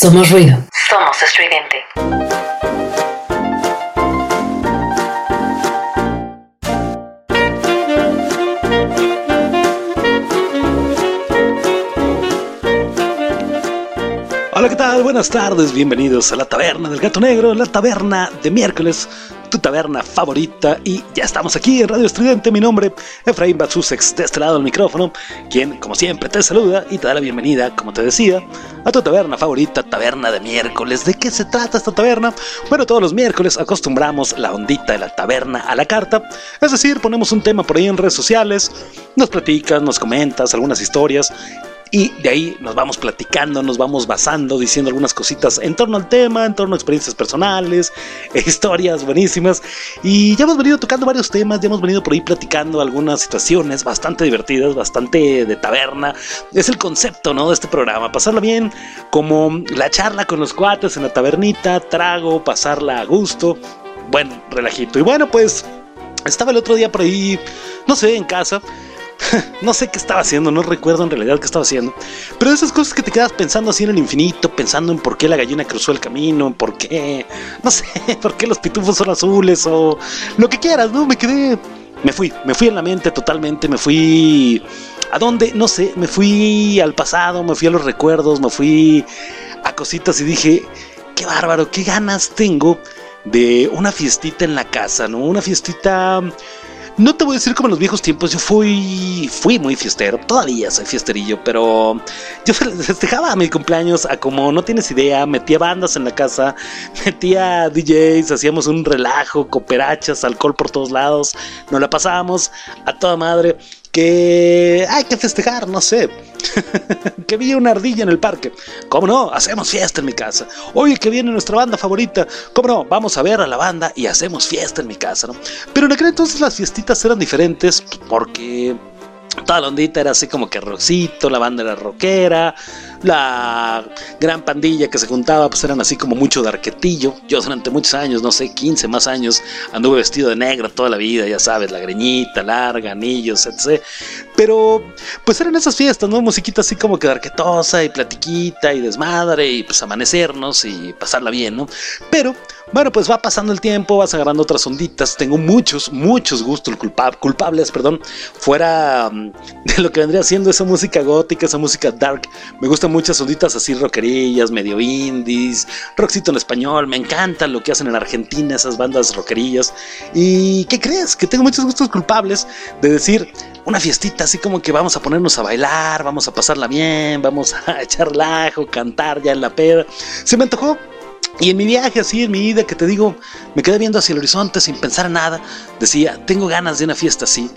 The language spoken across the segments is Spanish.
Somos ruido. Somos estridente. Hola, ¿qué tal? Buenas tardes, bienvenidos a la taberna del gato negro, la taberna de miércoles, tu taberna favorita. Y ya estamos aquí en Radio Estridente. Mi nombre, Efraín Batsusex, de este lado del micrófono, quien, como siempre, te saluda y te da la bienvenida, como te decía, a tu taberna favorita, Taberna de Miércoles. ¿De qué se trata esta taberna? Bueno, todos los miércoles acostumbramos la ondita de la taberna a la carta. Es decir, ponemos un tema por ahí en redes sociales, nos platicas, nos comentas algunas historias y de ahí nos vamos platicando, nos vamos basando, diciendo algunas cositas en torno al tema, en torno a experiencias personales, historias buenísimas. Y ya hemos venido tocando varios temas, ya hemos venido por ahí platicando algunas situaciones bastante divertidas, bastante de taberna. Es el concepto, ¿no? De este programa, pasarla bien, como la charla con los cuates en la tabernita, trago, pasarla a gusto, buen relajito. Y bueno, pues estaba el otro día por ahí, no sé, en casa no sé qué estaba haciendo, no recuerdo en realidad qué estaba haciendo. Pero esas cosas que te quedas pensando así en el infinito, pensando en por qué la gallina cruzó el camino, por qué, no sé, por qué los pitufos son azules o lo que quieras, ¿no? Me quedé, me fui, me fui en la mente totalmente, me fui... ¿A dónde? No sé, me fui al pasado, me fui a los recuerdos, me fui a cositas y dije, qué bárbaro, qué ganas tengo de una fiestita en la casa, ¿no? Una fiestita no te voy a decir como en los viejos tiempos, yo fui, fui muy fiestero, todavía soy fiesterillo, pero yo festejaba mi cumpleaños a como no tienes idea, metía bandas en la casa, metía DJs, hacíamos un relajo, cooperachas, alcohol por todos lados, nos la pasábamos a toda madre hay que festejar, no sé. que vi una ardilla en el parque. ¿Cómo no? Hacemos fiesta en mi casa. Oye, que viene nuestra banda favorita. ¿Cómo no? Vamos a ver a la banda y hacemos fiesta en mi casa, ¿no? Pero en aquel entonces las fiestitas eran diferentes porque toda la ondita era así como que rockcito, la banda era rockera, la gran pandilla que se juntaba pues eran así como mucho de arquetillo. Yo durante muchos años, no sé, 15 más años, anduve vestido de negro toda la vida, ya sabes, la greñita larga, anillos, etc. Pero pues eran esas fiestas, ¿no? Musiquita así como que de arquetosa y platiquita y desmadre y pues amanecernos y pasarla bien, ¿no? Pero bueno, pues va pasando el tiempo, vas agarrando otras onditas. Tengo muchos, muchos gustos culpables, perdón, fuera mm, de lo que vendría siendo esa música gótica, esa música dark. Me gustan muchas onditas así rockerillas, medio indies, rockcito en español. Me encanta lo que hacen en Argentina, esas bandas rockerillas. ¿Y qué crees? Que tengo muchos gustos culpables de decir una fiestita así como que vamos a ponernos a bailar, vamos a pasarla bien, vamos a echar lajo, cantar ya en la peda. Se me antojó y en mi viaje, así, en mi ida, que te digo, me quedé viendo hacia el horizonte sin pensar en nada. Decía, tengo ganas de una fiesta así.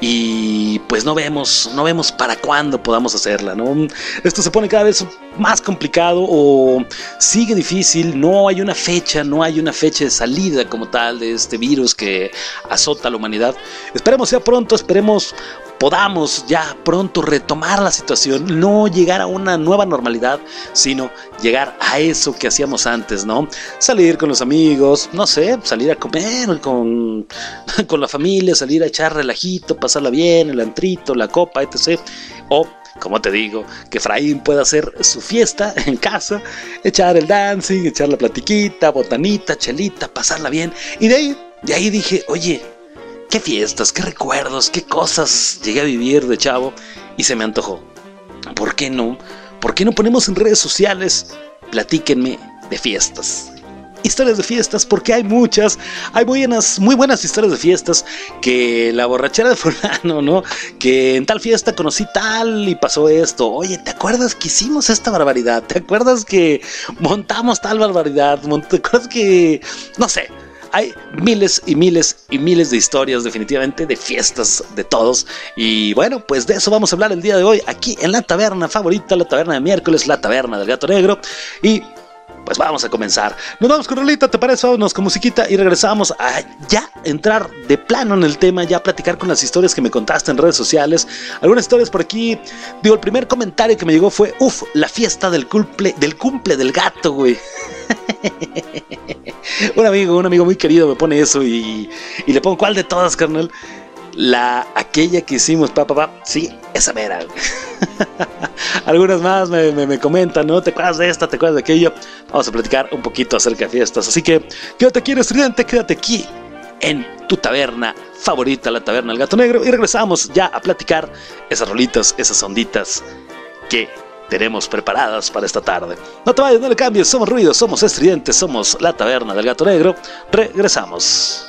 Y pues no vemos, no vemos para cuándo podamos hacerla, ¿no? Esto se pone cada vez más complicado o sigue difícil. No hay una fecha, no hay una fecha de salida como tal de este virus que azota a la humanidad. Esperemos sea pronto, esperemos podamos ya pronto retomar la situación, no llegar a una nueva normalidad, sino llegar a eso que hacíamos antes, ¿no? Salir con los amigos, no sé, salir a comer con, con la familia, salir a echar relajito, pasarla bien, el antrito, la copa, etc. O como te digo, que Efraín pueda hacer su fiesta en casa, echar el dancing, echar la platiquita, botanita, chelita, pasarla bien. Y de ahí, de ahí dije, oye, qué fiestas, qué recuerdos, qué cosas llegué a vivir de chavo y se me antojó. ¿Por qué no? ¿Por qué no ponemos en redes sociales? Platíquenme de fiestas. Historias de fiestas, porque hay muchas, hay buenas, muy buenas historias de fiestas, que la borrachera de fulano, ¿no? Que en tal fiesta conocí tal y pasó esto. Oye, ¿te acuerdas que hicimos esta barbaridad? ¿Te acuerdas que montamos tal barbaridad? ¿Te acuerdas que, no sé, hay miles y miles y miles de historias definitivamente de fiestas de todos. Y bueno, pues de eso vamos a hablar el día de hoy aquí en la taberna favorita, la taberna de miércoles, la taberna del gato negro. Y pues vamos a comenzar. Nos vamos con Rolita, ¿te parece? Vámonos con musiquita y regresamos a ya entrar de plano en el tema, ya platicar con las historias que me contaste en redes sociales. Algunas historias por aquí. Digo, el primer comentario que me llegó fue, uff, la fiesta del cumple, del cumple del gato, güey. un amigo, un amigo muy querido me pone eso y, y le pongo, ¿cuál de todas, carnal? La, aquella que hicimos, papá, papá, sí, esa mera. Algunas más me, me, comentan, ¿no? ¿Te acuerdas de esta? ¿Te acuerdas de aquello? Vamos a platicar un poquito acerca de fiestas. Así que quédate aquí, estudiante, quédate aquí en tu taberna favorita, la taberna del gato negro. Y regresamos ya a platicar esas rolitas, esas onditas que tenemos preparadas para esta tarde. No te vayas, no le cambies, somos ruidos, somos estridentes, somos la taberna del gato negro. Regresamos.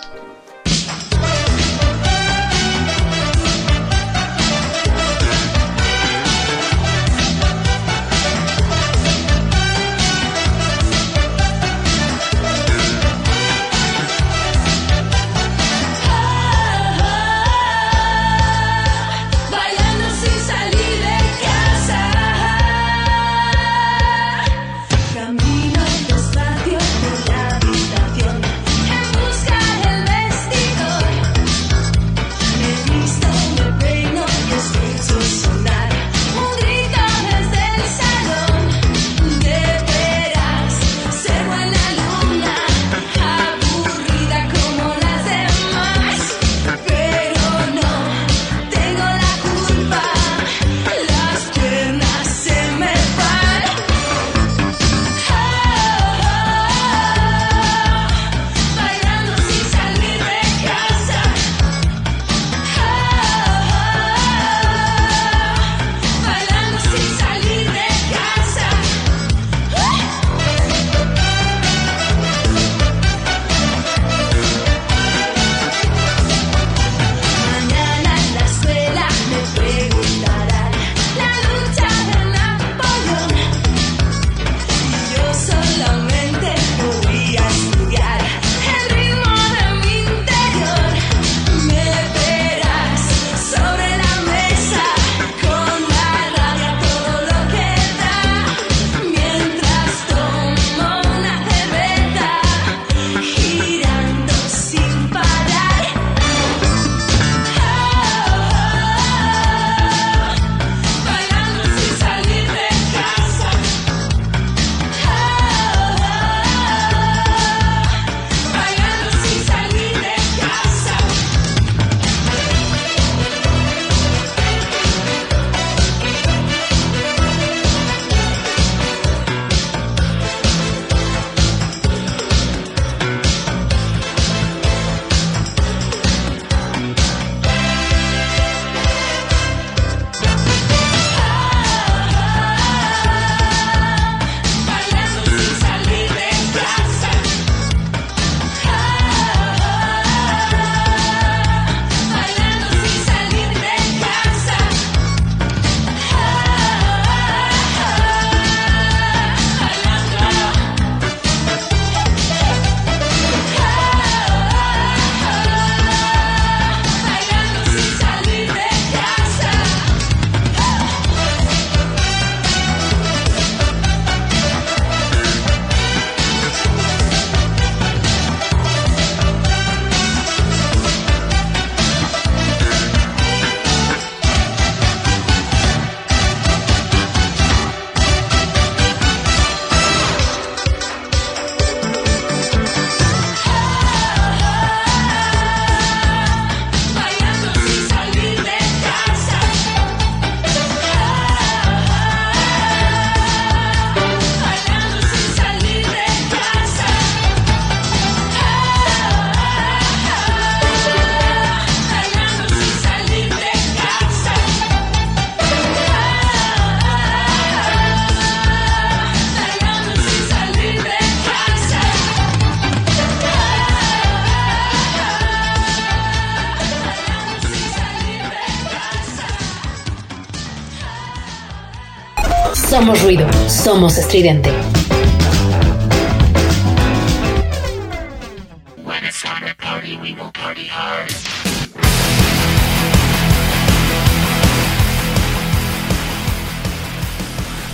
Somos ruido, somos estridente.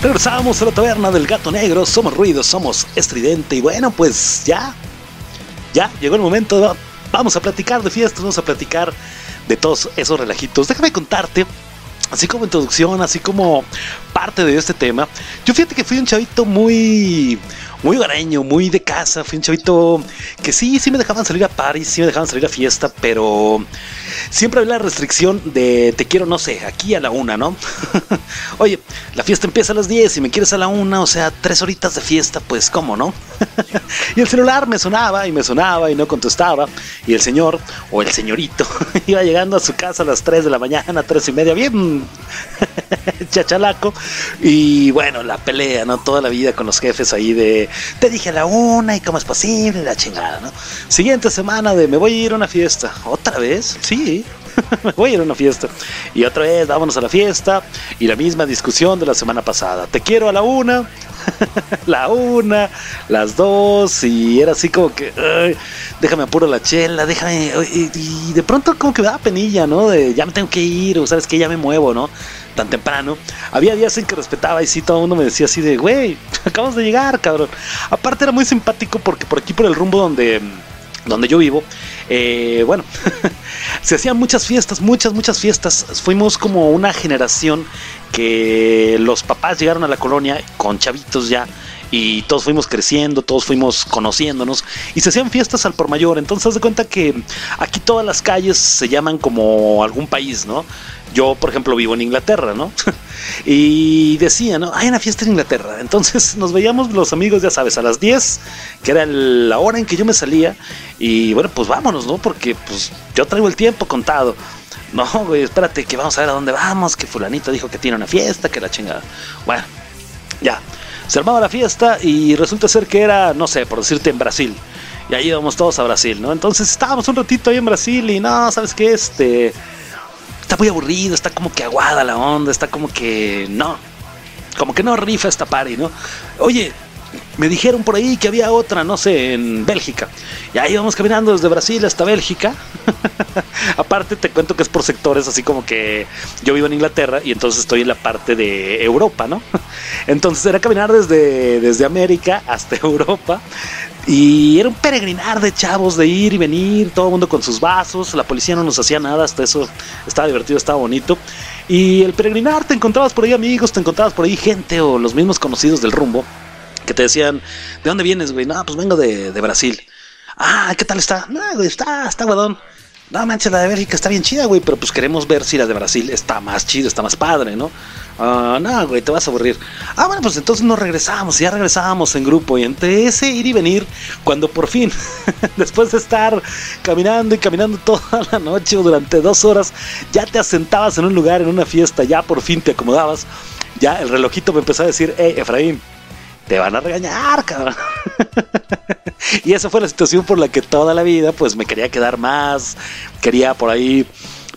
Regresamos a la taberna del gato negro, somos ruido, somos estridente y bueno, pues ya, ya llegó el momento, vamos a platicar de fiestas, vamos a platicar de todos esos relajitos. Déjame contarte así como introducción, así como parte de este tema. Yo fíjate que fui un chavito muy, muy hogareño, muy de casa. Fui un chavito que sí, sí me dejaban salir a París, sí me dejaban salir a fiesta, pero siempre había la restricción de te quiero, no sé, aquí a la una, ¿no? Oye, la fiesta empieza a las 10 y me quieres a la una, o sea, tres horitas de fiesta, pues cómo, ¿no? y el celular me sonaba y me sonaba y no contestaba. Y el señor o el señorito iba llegando a su casa a las 3 de la mañana, tres y media, bien chachalaco. Y bueno, la pelea, ¿no? Toda la vida con los jefes ahí de, te dije la una y cómo es posible, la chingada, ¿no? Siguiente semana de, me voy a ir a una fiesta. ¿Otra vez? Sí. me voy a ir a una fiesta. Y otra vez, vámonos a la fiesta. Y la misma discusión de la semana pasada. Te quiero a la una, la una, las dos. Y era así como que, déjame apuro la chela, déjame. Y, de pronto, como que me da penilla, ¿no? De ya me tengo que ir, o sabes que ya me muevo, ¿no? Tan temprano. Había días en que respetaba y sí, todo el mundo me decía así de, güey, acabas de llegar, cabrón. Aparte, era muy simpático porque por aquí, por el rumbo donde donde yo vivo, eh, bueno, se hacían muchas fiestas, muchas, muchas fiestas. Fuimos como una generación que los papás llegaron a la colonia con chavitos ya y todos fuimos creciendo, todos fuimos conociéndonos y se hacían fiestas al por mayor. Entonces, haz de cuenta que aquí todas las calles se llaman como algún país, ¿no? Yo, por ejemplo, vivo en Inglaterra, ¿no? y decía, ¿no? Hay una fiesta en Inglaterra. Entonces nos veíamos los amigos, ya sabes, a las 10, que era la hora en que yo me salía. Y bueno, pues vámonos, ¿no? Porque pues yo traigo el tiempo contado. No, güey, espérate, que vamos a ver a dónde vamos, que fulanito dijo que tiene una fiesta, que la chingada. Bueno, ya. Se armaba la fiesta y resulta ser que era, no sé, por decirte, en Brasil. Y ahí íbamos todos a Brasil, ¿no? Entonces estábamos un ratito ahí en Brasil y no, ¿sabes qué? Este está muy aburrido, está como que aguada la onda, está como que no, como que no rifa esta party, ¿no? Oye, me dijeron por ahí que había otra, no sé, en Bélgica. Y ahí vamos caminando desde Brasil hasta Bélgica. Aparte te cuento que es por sectores, así como que yo vivo en Inglaterra y entonces estoy en la parte de Europa, ¿no? Entonces era caminar desde, desde América hasta Europa. Y era un peregrinar de chavos de ir y venir, todo el mundo con sus vasos, la policía no nos hacía nada, hasta eso estaba divertido, estaba bonito. Y el peregrinar, te encontrabas por ahí amigos, te encontrabas por ahí gente o los mismos conocidos del rumbo que te decían, ¿de dónde vienes, güey? No, pues vengo de, de Brasil. Ah, ¿qué tal está? No, güey, está, está guadón. No manches, la de Bélgica está bien chida, güey, pero pues queremos ver si la de Brasil está más chida, está más padre, ¿no? Ah, no, güey, te vas a aburrir. Ah, bueno, pues entonces nos regresamos, ya regresábamos en grupo. Y entre ese ir y venir, cuando por fin, después de estar caminando y caminando toda la noche o durante dos horas, ya te asentabas en un lugar, en una fiesta, ya por fin te acomodabas, ya el relojito me empezó a decir, hey, Efraín, te van a regañar, cabrón. y esa fue la situación por la que toda la vida, pues me quería quedar más, quería por ahí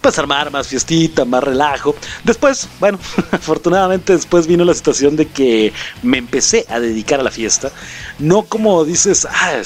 pues armar más fiestita, más relajo. Después, bueno, afortunadamente después vino la situación de que me empecé a dedicar a la fiesta. No como dices, ah,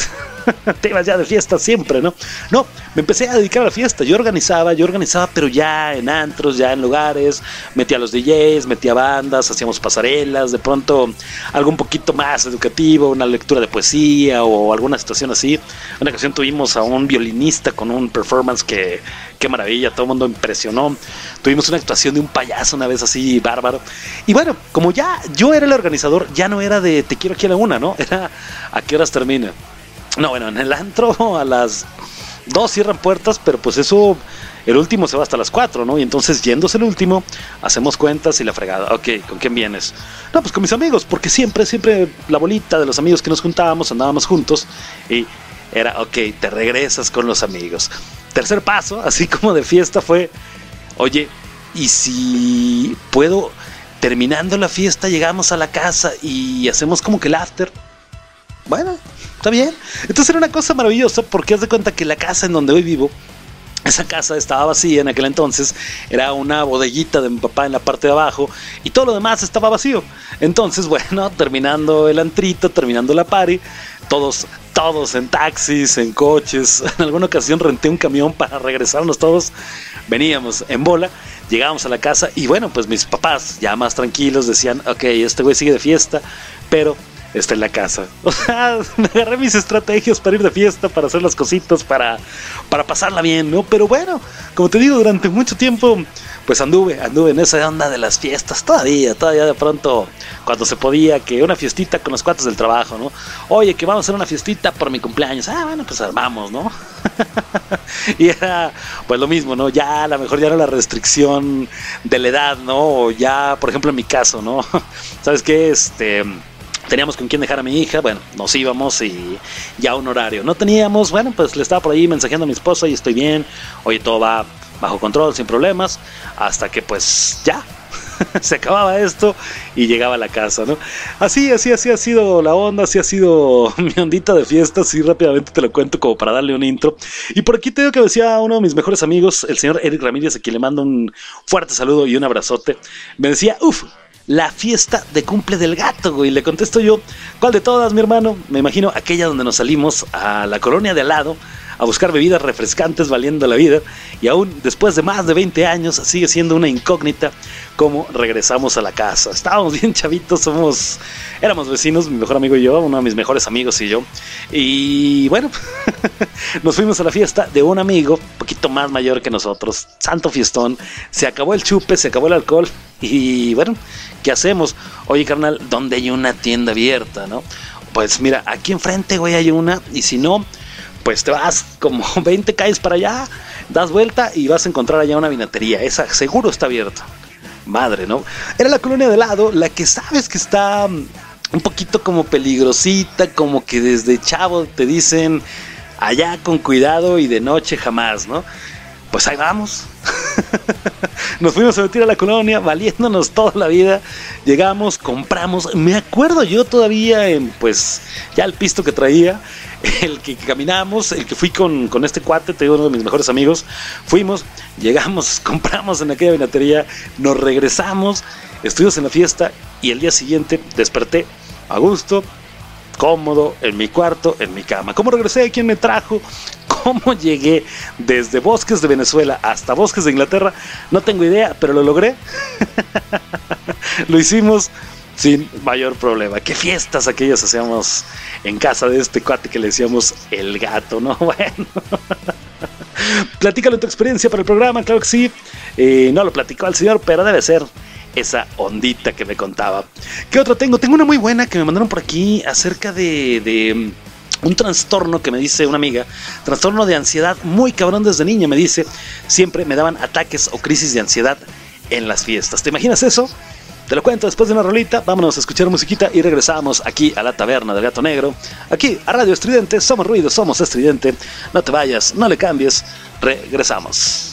te ibas ya de fiesta siempre, ¿no? No, me empecé a dedicar a la fiesta. Yo organizaba, yo organizaba, pero ya en antros, ya en lugares. Metía a los DJs, metía bandas, hacíamos pasarelas, de pronto algo un poquito más educativo, una lectura de poesía o alguna situación así. Una ocasión tuvimos a un violinista con un performance que, qué maravilla, todo el mundo impresionó. Tuvimos una actuación de un payaso una vez así bárbaro. Y bueno, como ya yo era el organizador, ya no era de te quiero aquí a la una, ¿no? Era a qué horas termina. No, bueno, en el antro a las dos cierran puertas, pero pues eso, el último se va hasta las cuatro, ¿no? Y entonces yéndose el último, hacemos cuentas y la fregada. Ok, ¿con quién vienes? No, pues con mis amigos, porque siempre, siempre la bolita de los amigos que nos juntábamos, andábamos juntos y era, ok, te regresas con los amigos. Tercer paso, así como de fiesta, fue, oye, ¿y si puedo, terminando la fiesta, llegamos a la casa y hacemos como que el after? Bueno, está bien. Entonces era una cosa maravillosa porque haz de cuenta que la casa en donde hoy vivo, esa casa estaba vacía en aquel entonces, era una bodeguita de mi papá en la parte de abajo y todo lo demás estaba vacío. Entonces, bueno, terminando el antrito, terminando la party, todos, todos en taxis, en coches, en alguna ocasión renté un camión para regresarnos todos, veníamos en bola, llegábamos a la casa y bueno, pues mis papás ya más tranquilos decían, ok, este güey sigue de fiesta, pero está en la casa. O sea, me agarré mis estrategias para ir de fiesta, para hacer las cositas, para, para pasarla bien, ¿no? Pero bueno, como te digo, durante mucho tiempo, pues anduve, anduve en esa onda de las fiestas, todavía, todavía de pronto, cuando se podía, que una fiestita con los cuates del trabajo, ¿no? Oye, que vamos a hacer una fiestita por mi cumpleaños. Ah, bueno, pues armamos, ¿no? y era, pues lo mismo, ¿no? Ya a lo mejor ya era la restricción de la edad, ¿no? O ya, por ejemplo, en mi caso, ¿no? ¿Sabes qué? Este teníamos con quién dejar a mi hija, bueno, nos íbamos y ya un horario. No teníamos, bueno, pues le estaba por ahí mensajeando a mi esposa y estoy bien, oye, todo va bajo control, sin problemas, hasta que pues ya, se acababa esto y llegaba a la casa, ¿no? Así, así, así ha sido la onda, así ha sido mi ondita de fiesta, así rápidamente te lo cuento como para darle un intro. Y por aquí te digo que decía uno de mis mejores amigos, el señor Eric Ramírez, a quien le mando un fuerte saludo y un abrazote, me decía, uff, la fiesta de cumple del gato, güey. Le contesto yo, ¿cuál de todas, mi hermano? Me imagino aquella donde nos salimos a la colonia de al lado a buscar bebidas refrescantes valiendo la vida y aún después de más de 20 años sigue siendo una incógnita cómo regresamos a la casa. Estábamos bien chavitos, somos éramos vecinos, mi mejor amigo y yo, uno de mis mejores amigos y yo. Y bueno, nos fuimos a la fiesta de un amigo, poquito más mayor que nosotros, santo fiestón. Se acabó el chupe, se acabó el alcohol y bueno, ¿qué hacemos? Oye, carnal, ¿dónde hay una tienda abierta, no? Pues mira, aquí enfrente, güey, hay una y si no pues te vas como 20 calles para allá, das vuelta y vas a encontrar allá una vinatería. Esa seguro está abierta. Madre, ¿no? Era la colonia de lado, la que sabes que está mm, un poquito como peligrosita, como que desde chavo te dicen allá con cuidado y de noche jamás, ¿no? Pues ahí vamos. Nos fuimos a meter a la colonia, valiéndonos toda la vida. Llegamos, compramos. Me acuerdo yo todavía en, pues, ya el pisto que traía el que caminamos, el que fui con, este cuate, te digo, uno de mis mejores amigos, fuimos, llegamos, compramos en aquella vinatería, nos regresamos, estuvimos en la fiesta y el día siguiente desperté a gusto, cómodo, en mi cuarto, en mi cama. ¿Cómo regresé? ¿Quién me trajo? ¿Cómo llegué desde bosques de Venezuela hasta bosques de Inglaterra? No tengo idea, pero lo logré. lo hicimos sin mayor problema. Qué fiestas aquellas hacíamos en casa de este cuate que le decíamos el gato, ¿no? Bueno. Platícalo tu experiencia para el programa, claro que sí. Eh, no lo platicó al señor, pero debe ser esa ondita que me contaba. ¿Qué otro tengo? Tengo una muy buena que me mandaron por aquí acerca de, de mm, un trastorno que me dice una amiga, trastorno de ansiedad muy cabrón desde niña, me dice, siempre me daban ataques o crisis de ansiedad en las fiestas. ¿Te imaginas eso? Te lo cuento después de una rolita. Vámonos a escuchar musiquita y regresamos aquí a la taberna del gato negro. Aquí a Radio Estridente. Somos ruido, somos estridente. No te vayas, no le cambies. Regresamos.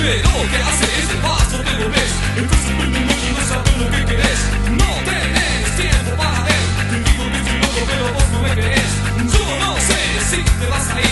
Pero lo que hace es de paso te Entonces vuelve loco y no sabes lo que querés No tenés tiempo para ver Te digo que soy loco pero vos no me crees Yo no sé si te vas a ir.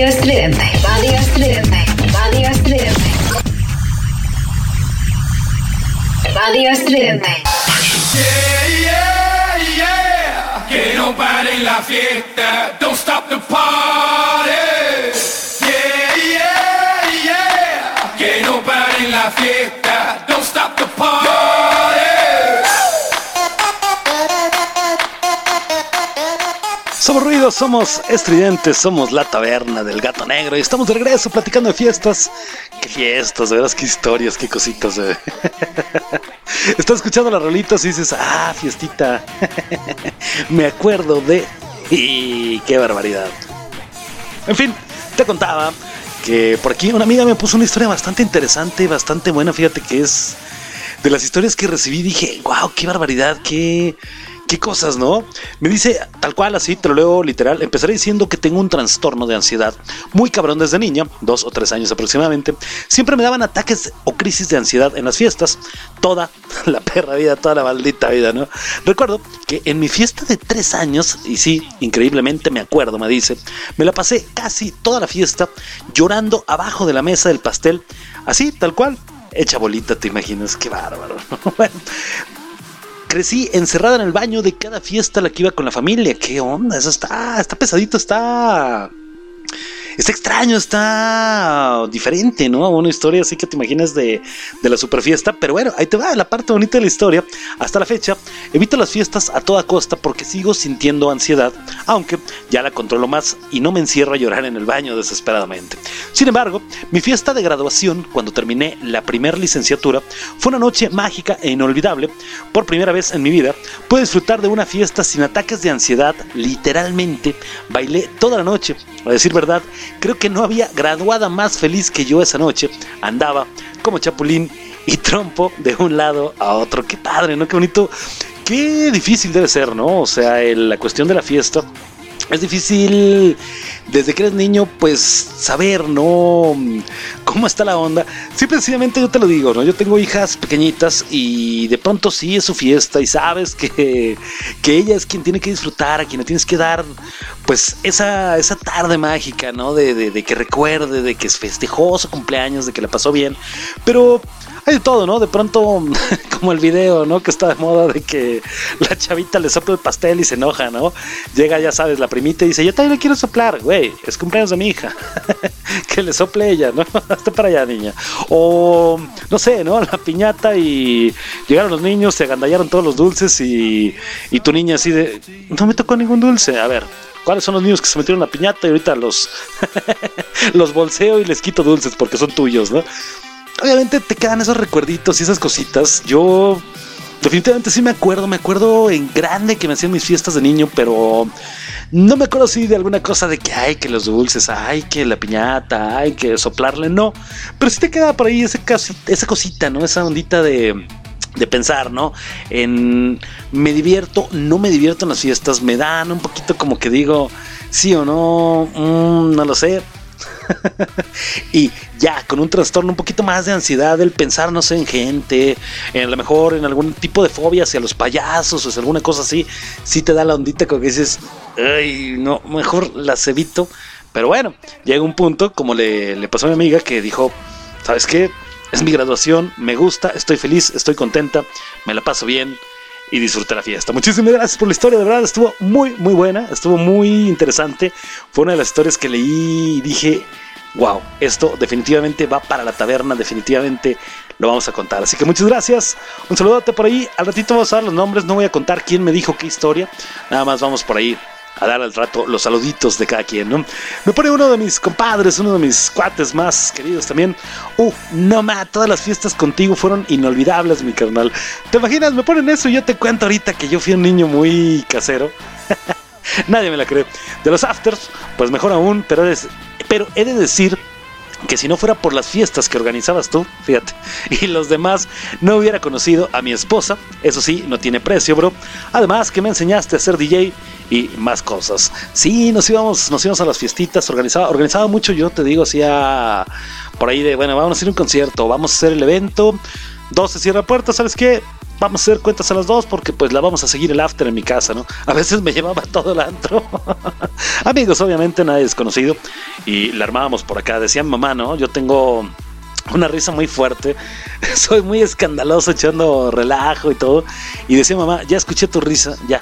Radio. Radio. Radio. Radio. Yeah, yeah, yeah. Que no pare la fiesta. Don't stop the party. Yeah, yeah, yeah. Que no pare la fiesta. Don't stop the party. Somos ruidos, somos estridentes, somos la taberna del gato negro y estamos de regreso platicando de fiestas. Qué fiestas, de qué historias, qué cositas. eh. Estás escuchando las rolitas y dices, ah, fiestita. Me acuerdo de... Y qué barbaridad. En fin, te contaba que por aquí una amiga me puso una historia bastante interesante, bastante buena. Fíjate que es de las historias que recibí. Dije, wow, qué barbaridad, qué, qué cosas, ¿no? Me dice tal cual, así, te lo leo literal. Empezaré diciendo que tengo un trastorno de ansiedad muy cabrón desde niña, dos o tres años aproximadamente. Siempre me daban ataques o crisis de ansiedad en las fiestas. Toda la perra vida, toda la maldita vida, ¿no? Recuerdo que en mi fiesta de tres años, y sí, increíblemente me acuerdo, me dice, me la pasé casi toda la fiesta llorando abajo de la mesa del pastel, así, tal cual. Hecha bolita, te imaginas, qué bárbaro. bueno, crecí encerrada en el baño de cada fiesta a la que iba con la familia. ¿Qué onda? Eso está, está pesadito, está... Está extraño, está diferente, ¿no? Una historia así que te imaginas de, de la super fiesta. Pero bueno, ahí te va la parte bonita de la historia. Hasta la fecha, evito las fiestas a toda costa porque sigo sintiendo ansiedad, aunque ya la controlo más y no me encierro a llorar en el baño desesperadamente. Sin embargo, mi fiesta de graduación, cuando terminé la primera licenciatura, fue una noche mágica e inolvidable. Por primera vez en mi vida, pude disfrutar de una fiesta sin ataques de ansiedad, literalmente. Bailé toda la noche. A decir verdad, creo que no había graduada más feliz que yo esa noche. Andaba como chapulín y trompo de un lado a otro. Qué padre, ¿no? Qué bonito. Qué difícil debe ser, ¿no? O sea, el- la cuestión de la fiesta. Es difícil desde que eres niño, pues saber, ¿no? ¿Cómo está la onda? Simple sencillamente yo te lo digo, ¿no? Yo tengo hijas pequeñitas y de pronto sí es su fiesta y sabes que, que ella es quien tiene que disfrutar, a quien le tienes que dar, pues esa, esa tarde mágica, ¿no? De, de- de que recuerde, de que festejó su cumpleaños, de que la pasó bien. Pero hay de todo, ¿no? De pronto, como el video, ¿no? Que está de moda de que la chavita le sopla el pastel y se enoja, ¿no? Llega, ya sabes, la primita y dice, yo también le quiero soplar, güey, es cumpleaños de mi hija. que le sople ella, ¿no? Hasta para allá, niña. O, no sé, ¿no? La piñata y llegaron los niños, se agandallaron todos los dulces y, y tu niña así de, no me tocó ningún dulce. A ver, ¿cuáles son los niños que se metieron en la piñata y ahorita los, los bolseo y les quito dulces porque son tuyos, ¿no? Obviamente te quedan esos recuerditos y esas cositas. Yo definitivamente sí me acuerdo, me acuerdo en grande que me hacían mis fiestas de niño, pero no me acuerdo si de alguna cosa de que hay que los dulces, hay que la piñata, hay que soplarle, no. Pero sí te queda por ahí ese casi- esa cosita, ¿no? Esa ondita de de pensar, ¿no? En me divierto, no me divierto en las fiestas, me dan un poquito como que digo, sí o no, Mm, no lo sé, y ya con un trastorno un poquito más de ansiedad, el pensar, no sé, en gente, en a lo mejor en algún tipo de fobia hacia los payasos o hacia alguna cosa así, sí te da la ondita como que dices, ay, no, mejor las evito. Pero bueno, llega un punto, como le, le pasó a mi amiga, que dijo, ¿sabes qué? Es mi graduación, me gusta, estoy feliz, estoy contenta, me la paso bien y disfruté la fiesta. Muchísimas gracias por la historia, de verdad estuvo muy, muy buena, estuvo muy interesante. Fue una de las historias que leí y dije, wow, esto definitivamente va para la taberna, definitivamente lo vamos a contar. Así que muchas gracias, un saludote por ahí. Al ratito vamos a dar los nombres, no voy a contar quién me dijo qué historia, nada más vamos por ahí a dar al rato los saluditos de cada quien, ¿no? Me pone uno de mis compadres, uno de mis cuates más queridos también. Uh, no ma, todas las fiestas contigo fueron inolvidables, mi carnal. ¿Te imaginas? Me ponen eso y yo te cuento ahorita que yo fui un niño muy casero. Nadie me la cree. De los afters, pues mejor aún, pero, es- pero he de decir que si no fuera por las fiestas que organizabas tú, fíjate, y los demás, no hubiera conocido a mi esposa. Eso sí, no tiene precio, bro. Además que me enseñaste a ser DJ y más cosas. Sí, nos íbamos, nos íbamos a las fiestitas, organizaba, organizaba mucho, yo te digo, hacía por ahí de, bueno, vamos a hacer un concierto, vamos a hacer el evento, dos se cierra puertas, ¿sabes qué? Vamos a hacer cuentas a las dos porque pues la vamos a seguir el after en mi casa, ¿no? A veces me llevaba todo el antro. Amigos, obviamente, nadie desconocido. Y la armábamos por acá. Decían mamá, ¿no? Yo tengo una risa muy fuerte. Soy muy escandaloso echando relajo y todo. Y decía mamá, ya escuché tu risa, ya.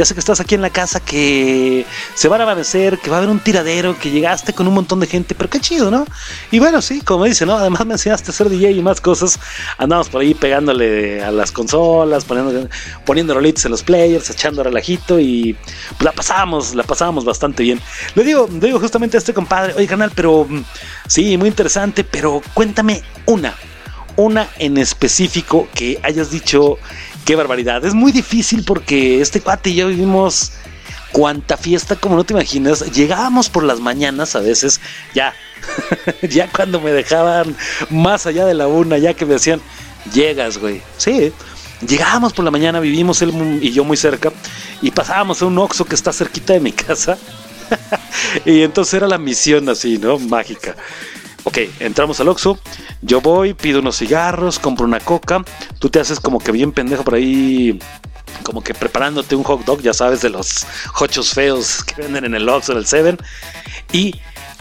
Ya sé que estás aquí en la casa, que se van a amanecer, que va a haber un tiradero, que llegaste con un montón de gente, pero qué chido, ¿no? Y bueno, sí, como dice, ¿no? Además me enseñaste a ser DJ y más cosas. Andamos por ahí pegándole a las consolas, poniendo, poniendo rolitos en los players, echando relajito y la pasábamos, la pasábamos bastante bien. Le digo, le digo justamente a este compadre, oye, canal, pero mm, sí, muy interesante, pero cuéntame una, una en específico que hayas dicho Qué barbaridad. Es muy difícil porque este cuate y yo vivimos cuanta fiesta como no te imaginas. Llegábamos por las mañanas a veces, ya, ya cuando me dejaban más allá de la una, ya que me decían, llegas, güey. Sí, llegábamos por la mañana, vivimos él y yo muy cerca y pasábamos a un Oxxo que está cerquita de mi casa. y entonces era la misión así, ¿no? Mágica. Ok, entramos al Oxxo, yo voy, pido unos cigarros, compro una coca, tú te haces como que bien pendejo por ahí, como que preparándote un hot dog, ya sabes, de los hochos feos que venden en el Oxxo, en el Seven, y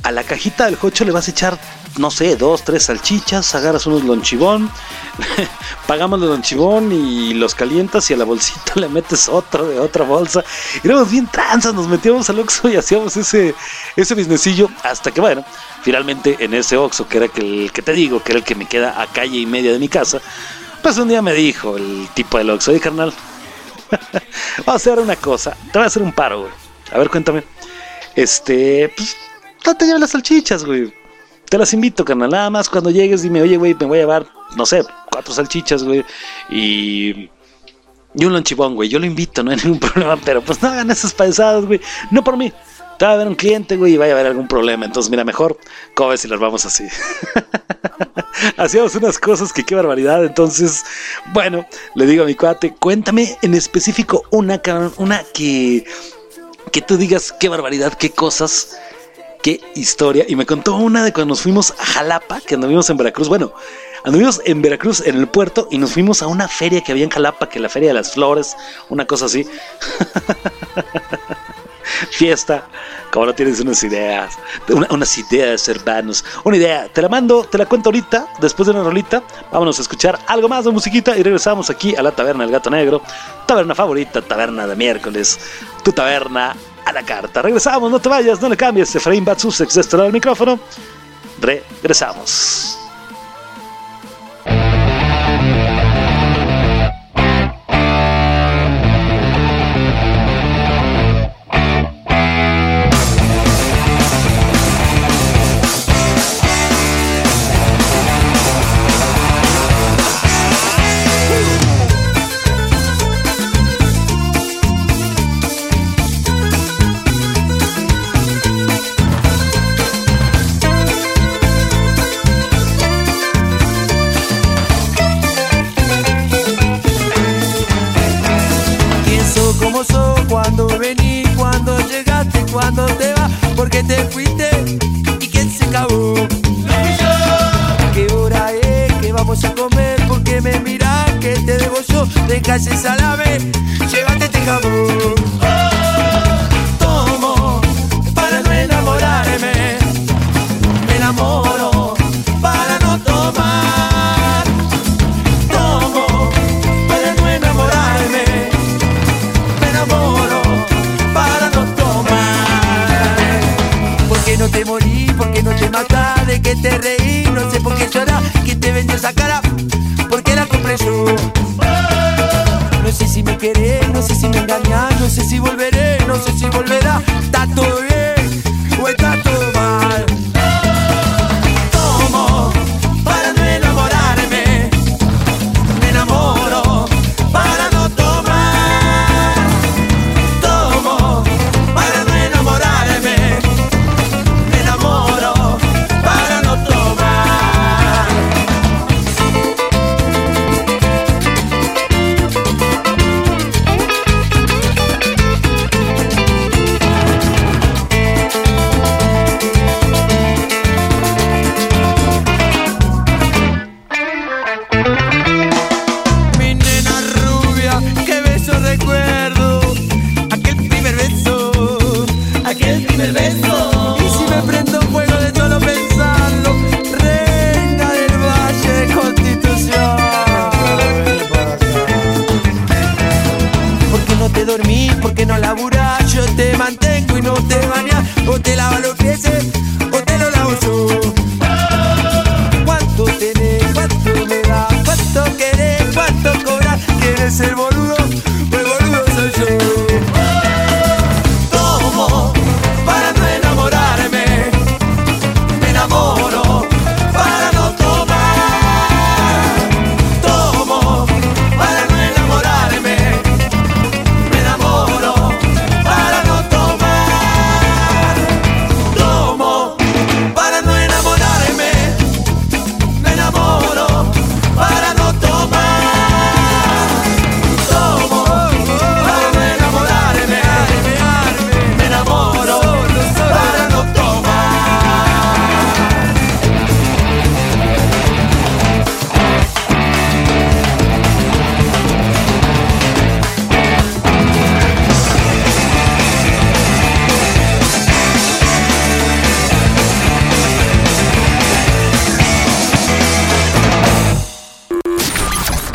a la cajita del hocho le vas a echar, no sé, dos, tres salchichas, agarras unos lonchibón, pagamos los lonchibón y los calientas y a la bolsita le metes otro de otra bolsa. Y éramos bien tranzas, nos metíamos al Oxxo y hacíamos ese, ese businessillo hasta que, bueno, finalmente en ese Oxxo, que era el que te digo, que era el que me queda a calle y media de mi casa, pues un día me dijo el tipo del Oxxo, oye carnal, vamos a hacer una cosa, te voy a hacer un paro, güey. A ver, cuéntame. Este, pues, no te lleves las salchichas, güey. Te las invito, carnal. Nada más cuando llegues dime, oye, güey, me voy a llevar, no sé, cuatro salchichas, güey. Y... Y un lonchibón, güey. Yo lo invito, no hay ningún problema. Pero pues no hagan esas payasadas, güey. No por mí te va a haber un cliente, güey, y vaya a haber algún problema. Entonces, mira, mejor, ¿cómo ves si las vamos así? Hacíamos unas cosas que qué barbaridad. Entonces, bueno, le digo a mi cuate, cuéntame en específico una, una que, que tú digas qué barbaridad, qué cosas, qué historia. Y me contó una de cuando nos fuimos a Jalapa, que anduvimos en Veracruz. Bueno, anduvimos en Veracruz, en el puerto, y nos fuimos a una feria que había en Jalapa, que la Feria de las Flores, una cosa así. fiesta, como no tienes unas ideas, unas ideas, hermanos, una idea, te la mando, te la cuento ahorita, después de una rolita, vámonos a escuchar algo más de musiquita y regresamos aquí a la taberna del gato negro, taberna favorita, taberna de miércoles, tu taberna la carta. Regresamos, no te vayas, no le cambies, Efraín este lado del micrófono, regresamos. cuando te vas, porque te fuiste y que se acabó. ¿Qué hora es que vamos a comer? Porque me miras que te debo yo, deja ese salame, llévate este jamón. que te reí, no sé por qué lloras, que te vendió esa cara, porque la compré yo. No sé si me querés, no sé si me engañás, no sé si volveré, no sé si volverá, está todo.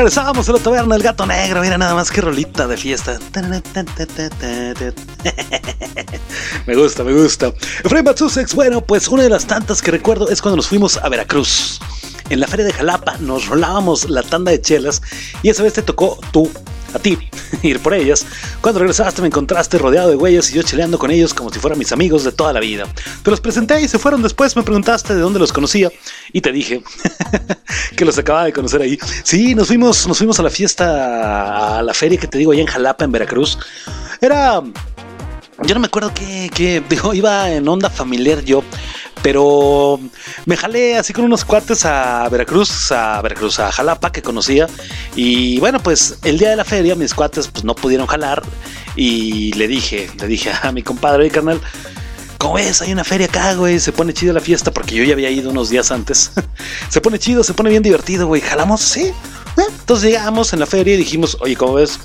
Regresábamos a la taberna El Gato Negro. Mira nada más que rolita de fiesta. Me gusta, me gusta. Efraín Batsusex, bueno, pues una de las tantas que recuerdo es cuando nos fuimos a Veracruz. En la feria de Jalapa nos rolábamos la tanda de chelas y esa vez te tocó tú, a ti, ir por ellas. Cuando regresaste me encontraste rodeado de güeyes y yo cheleando con ellos como si fueran mis amigos de toda la vida. Te los presenté y se fueron después, me preguntaste de dónde los conocía y te dije que los acababa de conocer ahí. Sí, nos fuimos, nos fuimos a la fiesta, a la feria que te digo allá en Jalapa, en Veracruz. Era yo no me acuerdo qué, digo, iba en onda familiar yo, pero me jalé así con unos cuates a Veracruz, a Veracruz, a Jalapa que conocía. Y bueno, pues el día de la feria mis cuates pues no pudieron jalar y le dije, le dije a mi compadre, carnal, ¿Cómo ves? Hay una feria acá, güey. Se pone chida la fiesta porque yo ya había ido unos días antes. se pone chido, se pone bien divertido, güey. ¿Jalamos? Sí. Entonces llegamos en la feria y dijimos, oye, ¿cómo ves?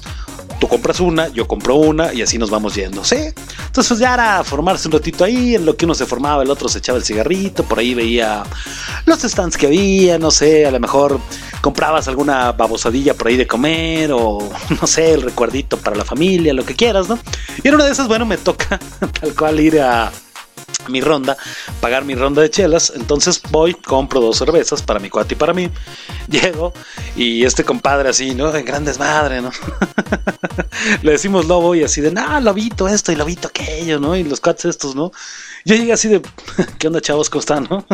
Tú compras una, yo compro una y así nos vamos yendo, ¿sí? Entonces pues ya era formarse un ratito ahí, en lo que uno se formaba, el otro se echaba el cigarrito, por ahí veía los stands que había, no sé, a lo mejor comprabas alguna babosadilla por ahí de comer o no sé, el recuerdito para la familia, lo que quieras, ¿no? Y en una de esas, bueno, me toca tal cual ir a mi ronda, pagar mi ronda de chelas. Entonces voy, compro dos cervezas para mi cuate y para mí. Llego y este compadre así, ¿no? En gran desmadre, ¿no? Le decimos lobo y así de, no, lobito esto y lobito aquello, ¿no? Y los cuates estos, ¿no? Yo llegué así de, ¿qué onda, chavos? ¿Cómo están, no?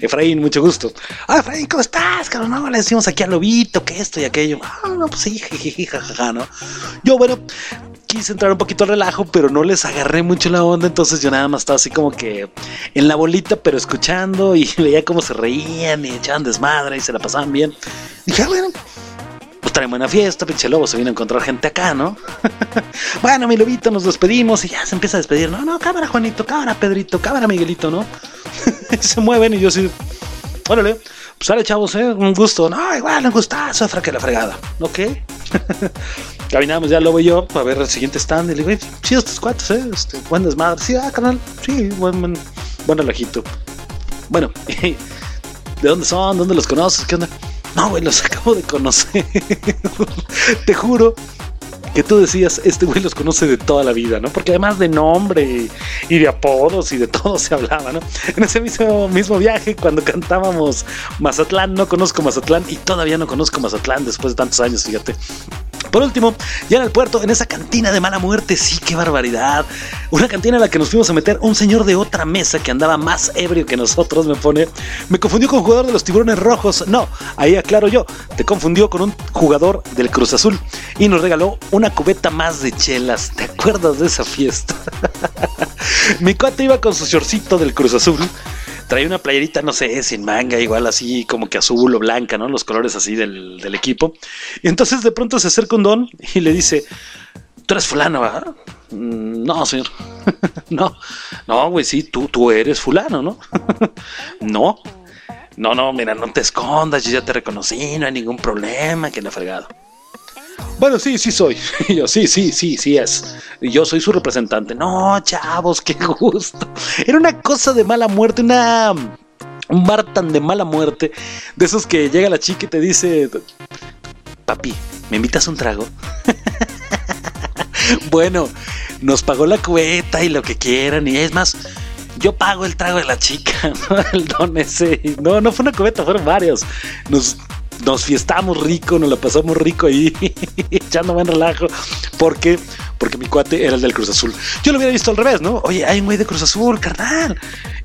Efraín, mucho gusto. Ah, Efraín, ¿cómo estás? Cabrón, no, le decimos aquí al lobito que esto y aquello. Ah, no, pues sí, jajaja, ¿no? Yo, bueno, quise entrar un poquito al relajo, pero no les agarré mucho la onda, entonces yo nada más estaba así como que en la bolita, pero escuchando y veía cómo se reían y echaban desmadre y se la pasaban bien. Dije, ah, bueno, pues traen buena fiesta, pinche lobo, se vino a encontrar gente acá, ¿no? bueno, mi lobito, nos despedimos y ya se empieza a despedir. No, no, cámara, Juanito, cámara, Pedrito, cámara, Miguelito, ¿no? se mueven y yo así, órale, pues sale, chavos, ¿eh? Un gusto. No, igual, un gustazo, que la fregada. Ok. Caminamos ya Lobo y yo a ver el siguiente stand. Y le digo, "Ey, chidos tus cuates, ¿eh? Este, buen desmadre. Sí, ah, canal. Sí, buen, buen, buen. Bueno, ¿de dónde son? ¿Dónde los conoces? ¿Qué onda? No, güey, los acabo de conocer. Te juro que tú decías, este güey los conoce de toda la vida, ¿no? Porque además de nombre y de apodos y de todo se hablaba, ¿no? En ese mismo, mismo viaje, cuando cantábamos Mazatlán, no conozco Mazatlán y todavía no conozco Mazatlán después de tantos años, fíjate. Por último, ya en el puerto, en esa cantina de mala muerte, sí, qué barbaridad. Una cantina en la que nos fuimos a meter un señor de otra mesa que andaba más ebrio que nosotros, me pone. Me confundió con un jugador de los tiburones rojos. No, ahí aclaro yo, te confundió con un jugador del Cruz Azul y nos regaló una cubeta más de chelas. ¿Te acuerdas de esa fiesta? Mi cuate iba con su shortcito del Cruz Azul. Traía una playerita, no sé, sin manga, igual así como que azul o blanca, ¿no? Los colores así del, del equipo. Y entonces de pronto se acerca un don y le dice, tú eres fulano, ¿verdad? "Mm, No, señor. no, no, güey, sí, tú, tú eres fulano, ¿no? no. No, no, mira, no te escondas, yo ya te reconocí, no hay ningún problema, que no fregado. Bueno, sí, sí soy. Yo, sí, sí, sí, sí es. Y yo soy su representante. No, chavos, qué gusto. Era una cosa de mala muerte, una... Un bar tan de mala muerte. De esos que llega la chica y te dice... Papi, ¿me invitas un trago? bueno, nos pagó la cubeta y lo que quieran. Y es más, yo pago el trago de la chica, ¿no? El don ese. No, no fue una cubeta, fueron varios. Nos, nos fiestamos rico, nos la pasamos rico ahí, echando buen relajo. ¿Por qué? Porque mi cuate era el del Cruz Azul. Yo lo hubiera visto al revés, ¿no? Oye, hay un güey de Cruz Azul, carnal.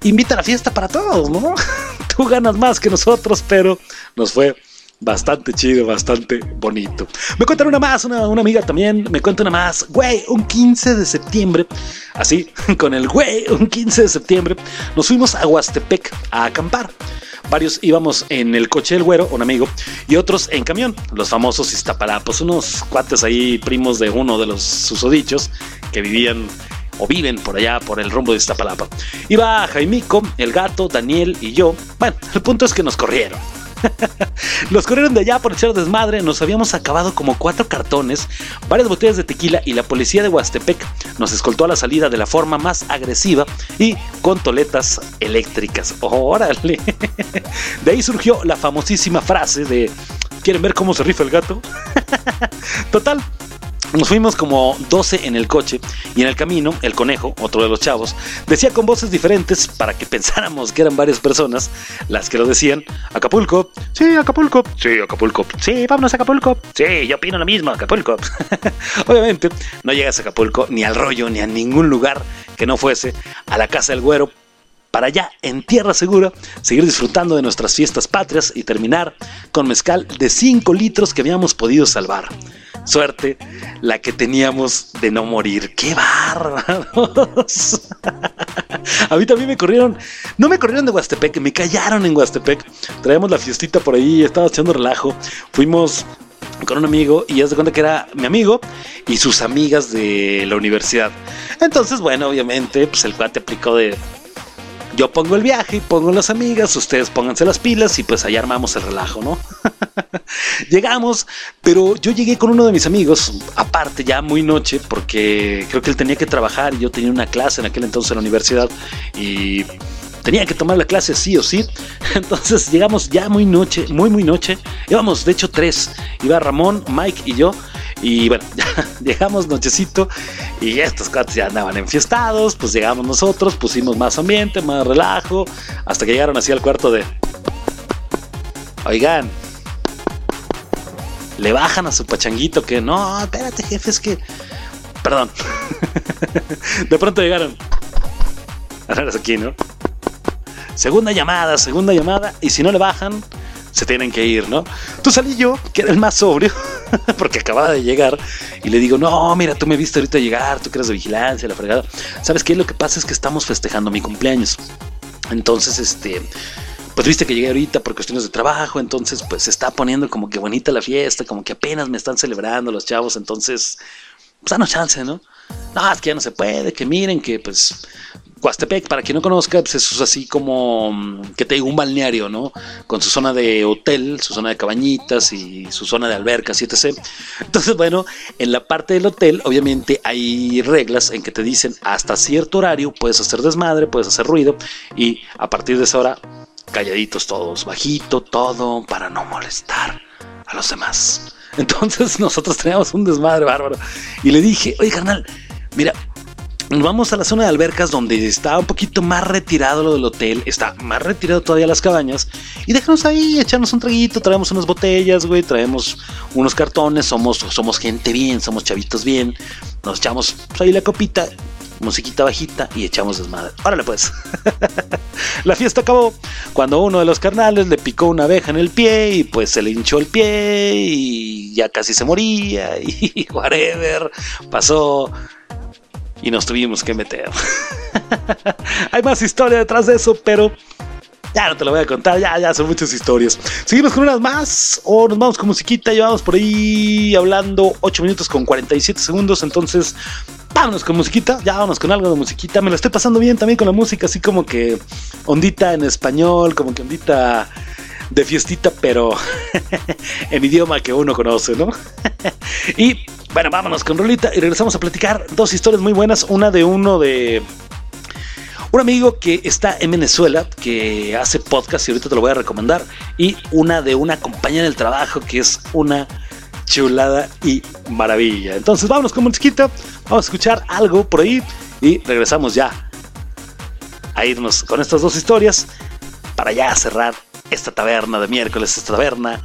Invita a la fiesta para todos, ¿no? Tú ganas más que nosotros, pero nos fue bastante chido, bastante bonito. Me cuentan una más, una, una amiga también, me cuenta una más. Güey, un 15 de septiembre, así, con el güey, un 15 de septiembre, nos fuimos a Huastepec a acampar. Varios íbamos en el coche del güero, un amigo, y otros en camión, los famosos Iztapalapos, unos cuates ahí, primos de uno de los susodichos que vivían o viven por allá, por el rumbo de Iztapalapa. Iba Jaimico, el gato, Daniel y yo. Bueno, el punto es que nos corrieron. Los corrieron de allá por echar desmadre, nos habíamos acabado como cuatro cartones, varias botellas de tequila y la policía de Huastepec nos escoltó a la salida de la forma más agresiva y con toletas eléctricas. ¡Órale! De ahí surgió la famosísima frase de ¿Quieren ver cómo se rifa el gato? Total, nos fuimos como 12 en el coche y en el camino el conejo, otro de los chavos, decía con voces diferentes para que pensáramos que eran varias personas las que lo decían. Acapulco, sí, Acapulco, sí, Acapulco, sí, vámonos a Acapulco, sí, yo opino lo mismo, Acapulco. Obviamente no llegas a Acapulco ni al rollo ni a ningún lugar que no fuese a la casa del güero para allá, en tierra segura, seguir disfrutando de nuestras fiestas patrias y terminar con mezcal de 5 litros que habíamos podido salvar. Suerte la que teníamos de no morir. ¡Qué bárbaros! A mí también me corrieron, no me corrieron de Huastepec, me callaron en Huastepec. Traíamos la fiestita por ahí, estaba echando relajo. Fuimos con un amigo y ya se cuenta que era mi amigo y sus amigas de la universidad. Entonces, bueno, obviamente, pues el cuate aplicó de yo pongo el viaje pongo las amigas, ustedes pónganse las pilas y pues allá armamos el relajo, ¿no? Llegamos, pero yo llegué con uno de mis amigos, aparte ya muy noche, porque creo que él tenía que trabajar y yo tenía una clase en aquel entonces en la universidad y tenía que tomar la clase sí o sí. Entonces llegamos ya muy noche, muy muy noche. Íbamos de hecho tres, iba Ramón, Mike y yo. Y bueno, llegamos nochecito y estos cuates ya andaban enfiestados, pues llegamos nosotros, pusimos más ambiente, más relajo, hasta que llegaron así al cuarto de... Oigan, le bajan a su pachanguito que no, espérate jefe, es que... Perdón. de pronto llegaron. Ahora es aquí, ¿no? Segunda llamada, segunda llamada, y si no le bajan, se tienen que ir, ¿no? Tú salí yo, que era el más sobrio, porque acababa de llegar, y le digo, no, mira, tú me viste ahorita llegar, tú que eres de vigilancia, la fregada. ¿Sabes qué? Lo que pasa es que estamos festejando mi cumpleaños. Entonces, este, pues viste que llegué ahorita por cuestiones de trabajo, entonces pues se está poniendo como que bonita la fiesta, como que apenas me están celebrando los chavos, entonces, pues danos chance, ¿no? No, es que ya no se puede, que miren que pues Huastepec, para quien no conozca, pues eso es así como, mm, que te digo, un balneario, ¿no? Con su zona de hotel, su zona de cabañitas y su zona de albercas, etc. Entonces, bueno, en la parte del hotel, obviamente hay reglas en que te dicen hasta cierto horario puedes hacer desmadre, puedes hacer ruido, y a partir de esa hora, calladitos todos, bajito, todo, para no molestar a los demás. Entonces nosotros teníamos un desmadre bárbaro. Y le dije, oye, carnal, mira, Vamos a la zona de albercas donde está un poquito más retirado lo del hotel, está más retirado todavía las cabañas. Y déjanos ahí, echarnos un traguito, traemos unas botellas, güey, traemos unos cartones, somos, somos gente bien, somos chavitos bien. Nos echamos pues, ahí la copita, musiquita bajita y echamos desmadre. Órale pues. la fiesta acabó cuando uno de los carnales le picó una abeja en el pie y pues se le hinchó el pie y ya casi se moría y whatever. Pasó y nos tuvimos que meter. Hay más historia detrás de eso, pero ya no te lo voy a contar, ya, ya son muchas historias. Seguimos con unas más o nos vamos con musiquita, llevamos por ahí hablando 8 minutos con 47 segundos, entonces vámonos con musiquita, ya vámonos con algo de musiquita. Me lo estoy pasando bien también con la música, así como que ondita en español, como que ondita de fiestita, pero en idioma que uno conoce, ¿no? y bueno, vámonos con Rolita y regresamos a platicar dos historias muy buenas. Una de uno de un amigo que está en Venezuela, que hace podcast y ahorita te lo voy a recomendar. Y una de una compañera del trabajo que es una chulada y maravilla. Entonces vámonos con musiquita, vamos a escuchar algo por ahí y regresamos ya a irnos con estas dos historias para ya cerrar esta taberna de miércoles, esta taberna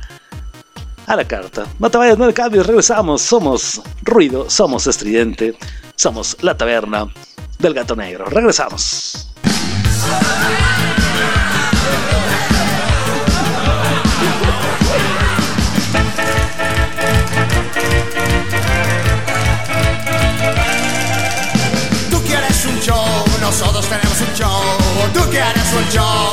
a la carta. No te vayas, no le cambies, regresamos. Somos ruido, somos estridente, somos la taberna del gato negro. Regresamos. Tú quieres un show, nosotros tenemos un show. Tú quieres un show,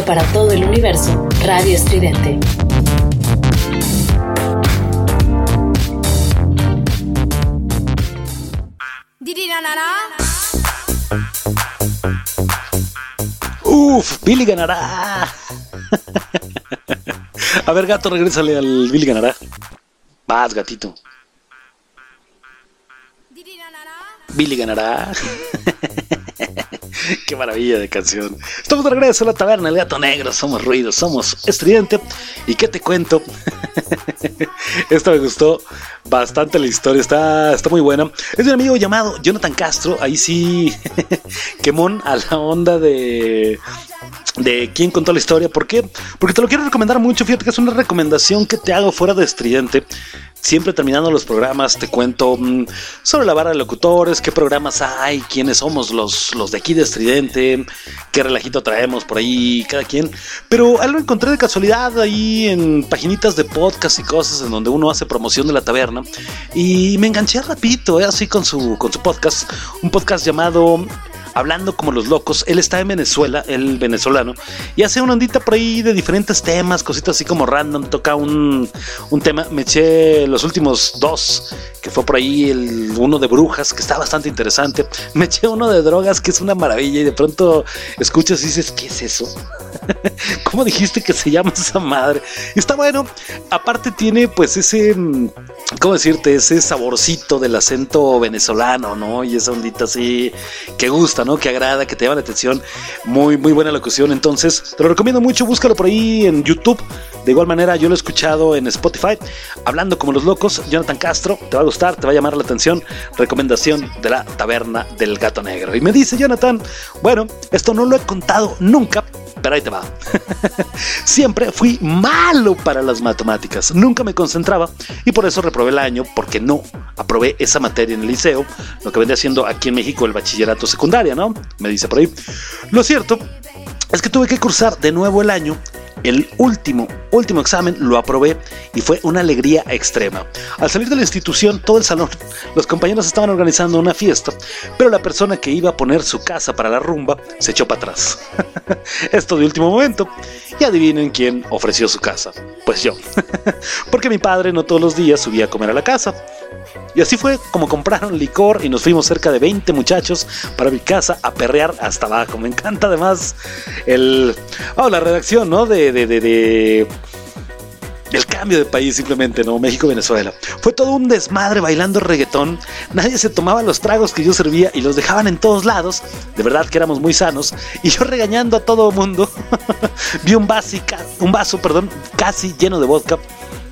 Para todo el universo, Radio Estridente. Uf, Billy ganará. A ver, gato, regrésale al Billy ganará. Vas, gatito. Billy ganará. Qué maravilla de canción. Estamos de regreso a la taberna, el gato negro. Somos ruidos, somos estridente. ¿Y qué te cuento? Esta me gustó bastante la historia, está, está muy buena. Es de un amigo llamado Jonathan Castro. Ahí sí, quemón a la onda de de quién contó la historia. ¿Por qué? Porque te lo quiero recomendar mucho. Fíjate que es una recomendación que te hago fuera de estridente. Siempre terminando los programas te cuento mm, sobre la barra de locutores, qué programas hay, quiénes somos los, los de aquí de Estridente, qué relajito traemos por ahí, cada quien. Pero algo encontré de casualidad ahí en paginitas de podcast y cosas en donde uno hace promoción de la taberna. Y me enganché rapidito, eh, así con su, con su podcast. Un podcast llamado hablando como los locos. Él está en Venezuela, el venezolano, y hace una ondita por ahí de diferentes temas, cositas así como random. Toca un, un tema. Me eché los últimos dos, que fue por ahí el uno de brujas, que está bastante interesante. Me eché uno de drogas, que es una maravilla, y de pronto escuchas y dices, ¿qué es eso? ¿Cómo dijiste que se llama esa madre? Está bueno. Aparte tiene pues ese, ¿cómo decirte? Ese saborcito del acento venezolano, ¿no? Y esa ondita así que gusta, ¿no? Que agrada, que te llama la atención. Muy, muy buena locución. Entonces, te lo recomiendo mucho. Búscalo por ahí en YouTube. De igual manera, yo lo he escuchado en Spotify. Hablando como los locos, Jonathan Castro. Te va a gustar, te va a llamar la atención. Recomendación de la taberna del gato negro. Y me dice Jonathan, bueno, esto no lo he contado nunca, pero ahí te va. Siempre fui malo para las matemáticas, nunca me concentraba y por eso reprobé el año porque no aprobé esa materia en el liceo, lo que vendría siendo aquí en México el bachillerato secundaria, ¿no? Me dice por ahí. Lo cierto es que tuve que cursar de nuevo el año. El último, último examen lo aprobé y fue una alegría extrema. Al salir de la institución, todo el salón, los compañeros estaban organizando una fiesta, pero la persona que iba a poner su casa para la rumba se echó para atrás. Esto de último momento. Y adivinen quién ofreció su casa. Pues yo. Porque mi padre no todos los días subía a comer a la casa. Y así fue como compraron licor y nos fuimos cerca de 20 muchachos para mi casa a perrear hasta abajo. Me encanta además el... Oh, la redacción, ¿no? De... de, el cambio de país simplemente, ¿no? México-Venezuela. Fue todo un desmadre bailando reggaetón. Nadie se tomaba los tragos que yo servía y los dejaban en todos lados. De verdad que éramos muy sanos. Y yo regañando a todo mundo. Vi un, básica, un vaso perdón, casi lleno de vodka.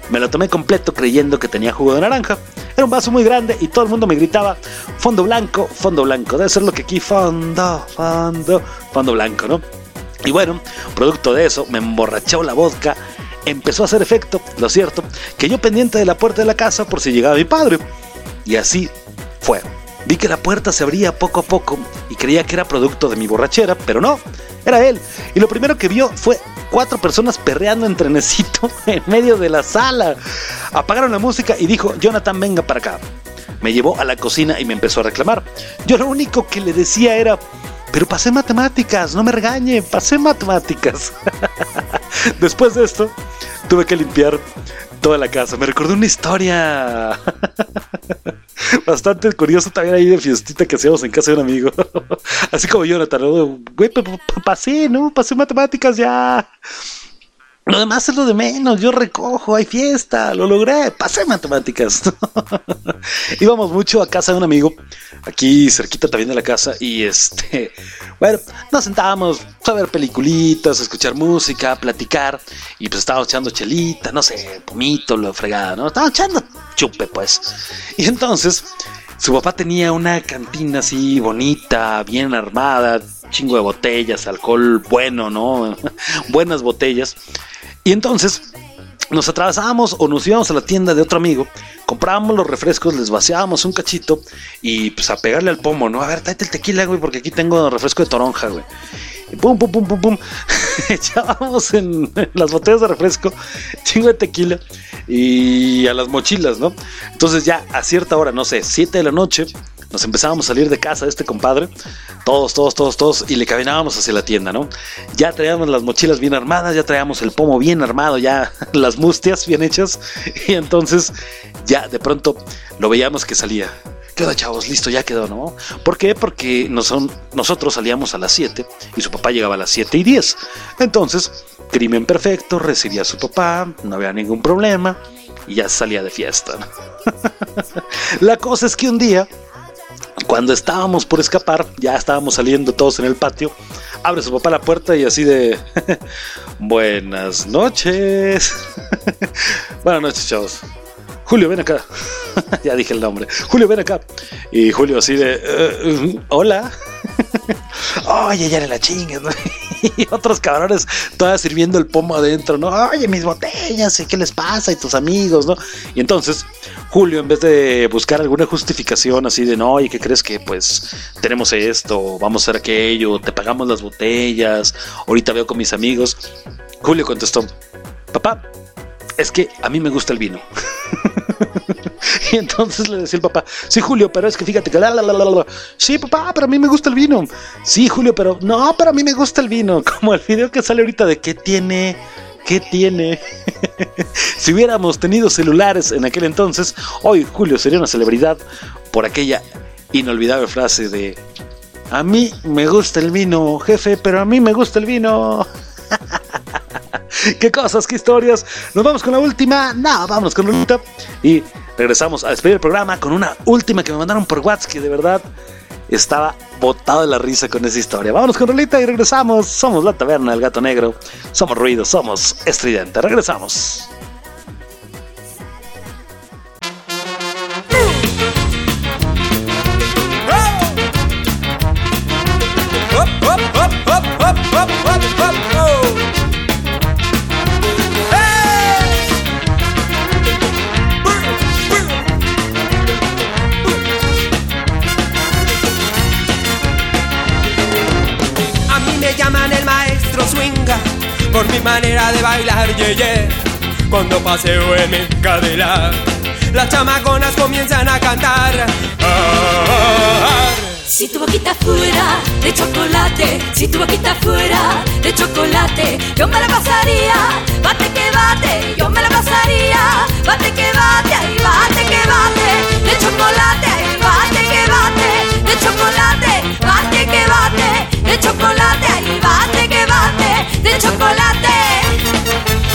Me lo tomé completo creyendo que tenía jugo de naranja. Era un vaso muy grande y todo el mundo me gritaba fondo blanco, fondo blanco. Debe ser lo que aquí fondo, fondo, fondo blanco, ¿no? Y bueno, producto de eso, me emborrachó la vodka empezó a hacer efecto, lo cierto, que yo pendiente de la puerta de la casa por si llegaba mi padre. Y así fue. Vi que la puerta se abría poco a poco y creía que era producto de mi borrachera, pero no, era él. Y lo primero que vio fue cuatro personas perreando en trenecito en medio de la sala. Apagaron la música y dijo, Jonathan, venga para acá. Me llevó a la cocina y me empezó a reclamar. Yo lo único que le decía era, pero pasé matemáticas, no me regañe, pasé matemáticas. Después de esto, tuve que limpiar toda la casa. Me recordó una historia bastante curiosa también ahí de fiestita que hacíamos en casa de un amigo. Así como Jonathan, güey, pasé, ¿no? Pasé matemáticas ya. Lo demás es lo de menos, yo recojo, hay fiesta, lo logré, pasé matemáticas. Íbamos mucho a casa de un amigo, aquí cerquita también de la casa, y este, bueno, nos sentábamos a ver peliculitas, a escuchar música, a platicar, y pues estábamos echando chelita, no sé, pomito, lo fregada, ¿no? Estábamos echando chupe, pues. Y entonces, su papá tenía una cantina así bonita, bien armada, chingo de botellas, alcohol bueno, ¿no? Buenas botellas. Y entonces nos atravesábamos o nos íbamos a la tienda de otro amigo, comprábamos los refrescos, les vaciábamos un cachito y pues a pegarle al pomo, ¿no? A ver, tráete el tequila, güey, porque aquí tengo refresco de toronja, güey. Y pum, pum, pum, pum, pum. Echábamos en, las botellas de refresco chingo de tequila y a las mochilas, ¿no? Entonces ya a cierta hora, no sé, 7 de la noche, nos empezábamos a salir de casa de este compadre, todos, todos, todos, todos, y le caminábamos hacia la tienda, ¿no? Ya traíamos las mochilas bien armadas, ya traíamos el pomo bien armado, ya las mustias bien hechas, y entonces ya de pronto lo veíamos que salía. ¿Qué onda, chavos? Listo, ya quedó, ¿no? ¿Por qué? Porque nos nosotros salíamos a las 7 y su papá llegaba a las 7 y 10. Entonces, crimen perfecto, recibía a su papá, no había ningún problema y ya salía de fiesta. ¿no? La cosa es que un día cuando estábamos por escapar, ya estábamos saliendo todos en el patio, abre su papá la puerta y así de... Buenas noches. Buenas noches, chavos. Julio, ven acá. ya dije el nombre. Julio, ven acá. Y Julio así de... "Eh, hola. Oye, ya era la chinga. ¿no? y otros cabrones todavía sirviendo el pomo adentro, ¿no? Oye, mis botellas, ¿y ¿qué les pasa? Y tus amigos, ¿no? Y entonces Julio, en vez de buscar alguna justificación así de, no, oye, ¿qué crees que pues tenemos esto, vamos a hacer aquello, te pagamos las botellas, ahorita veo con mis amigos? Julio contestó, papá, es que a mí me gusta el vino. y entonces le decía el papá, sí, Julio, pero es que fíjate que la, la, la, la, la. Sí, papá, pero a mí me gusta el vino. Sí, Julio, pero no, pero a mí me gusta el vino. Como el video que sale ahorita de qué tiene, qué tiene. si hubiéramos tenido celulares en aquel entonces, hoy Julio sería una celebridad por aquella inolvidable frase de, a mí me gusta el vino, jefe, pero a mí me gusta el vino. qué cosas, qué historias. Nos vamos con la última. No, vámonos con Lolita. Y regresamos a despedir el programa con una última que me mandaron por WhatsApp que de verdad estaba botado de la risa con esa historia. Vámonos con Rolita y regresamos. Somos la taberna del gato negro. Somos ruido, somos estridente. Regresamos. Por mi manera de bailar, yeah, yeah. Cuando paseo en mi cadera, las chamaconas comienzan a cantar. Ah, Si tu boquita fuera de chocolate, si tu boquita fuera de chocolate, yo me la pasaría, bate que bate, yo me la pasaría, bate que bate, ahí bate que bate, de chocolate, ahí bate que bate, de chocolate, bate que bate, de chocolate, ahí bate que bate, de chocolate.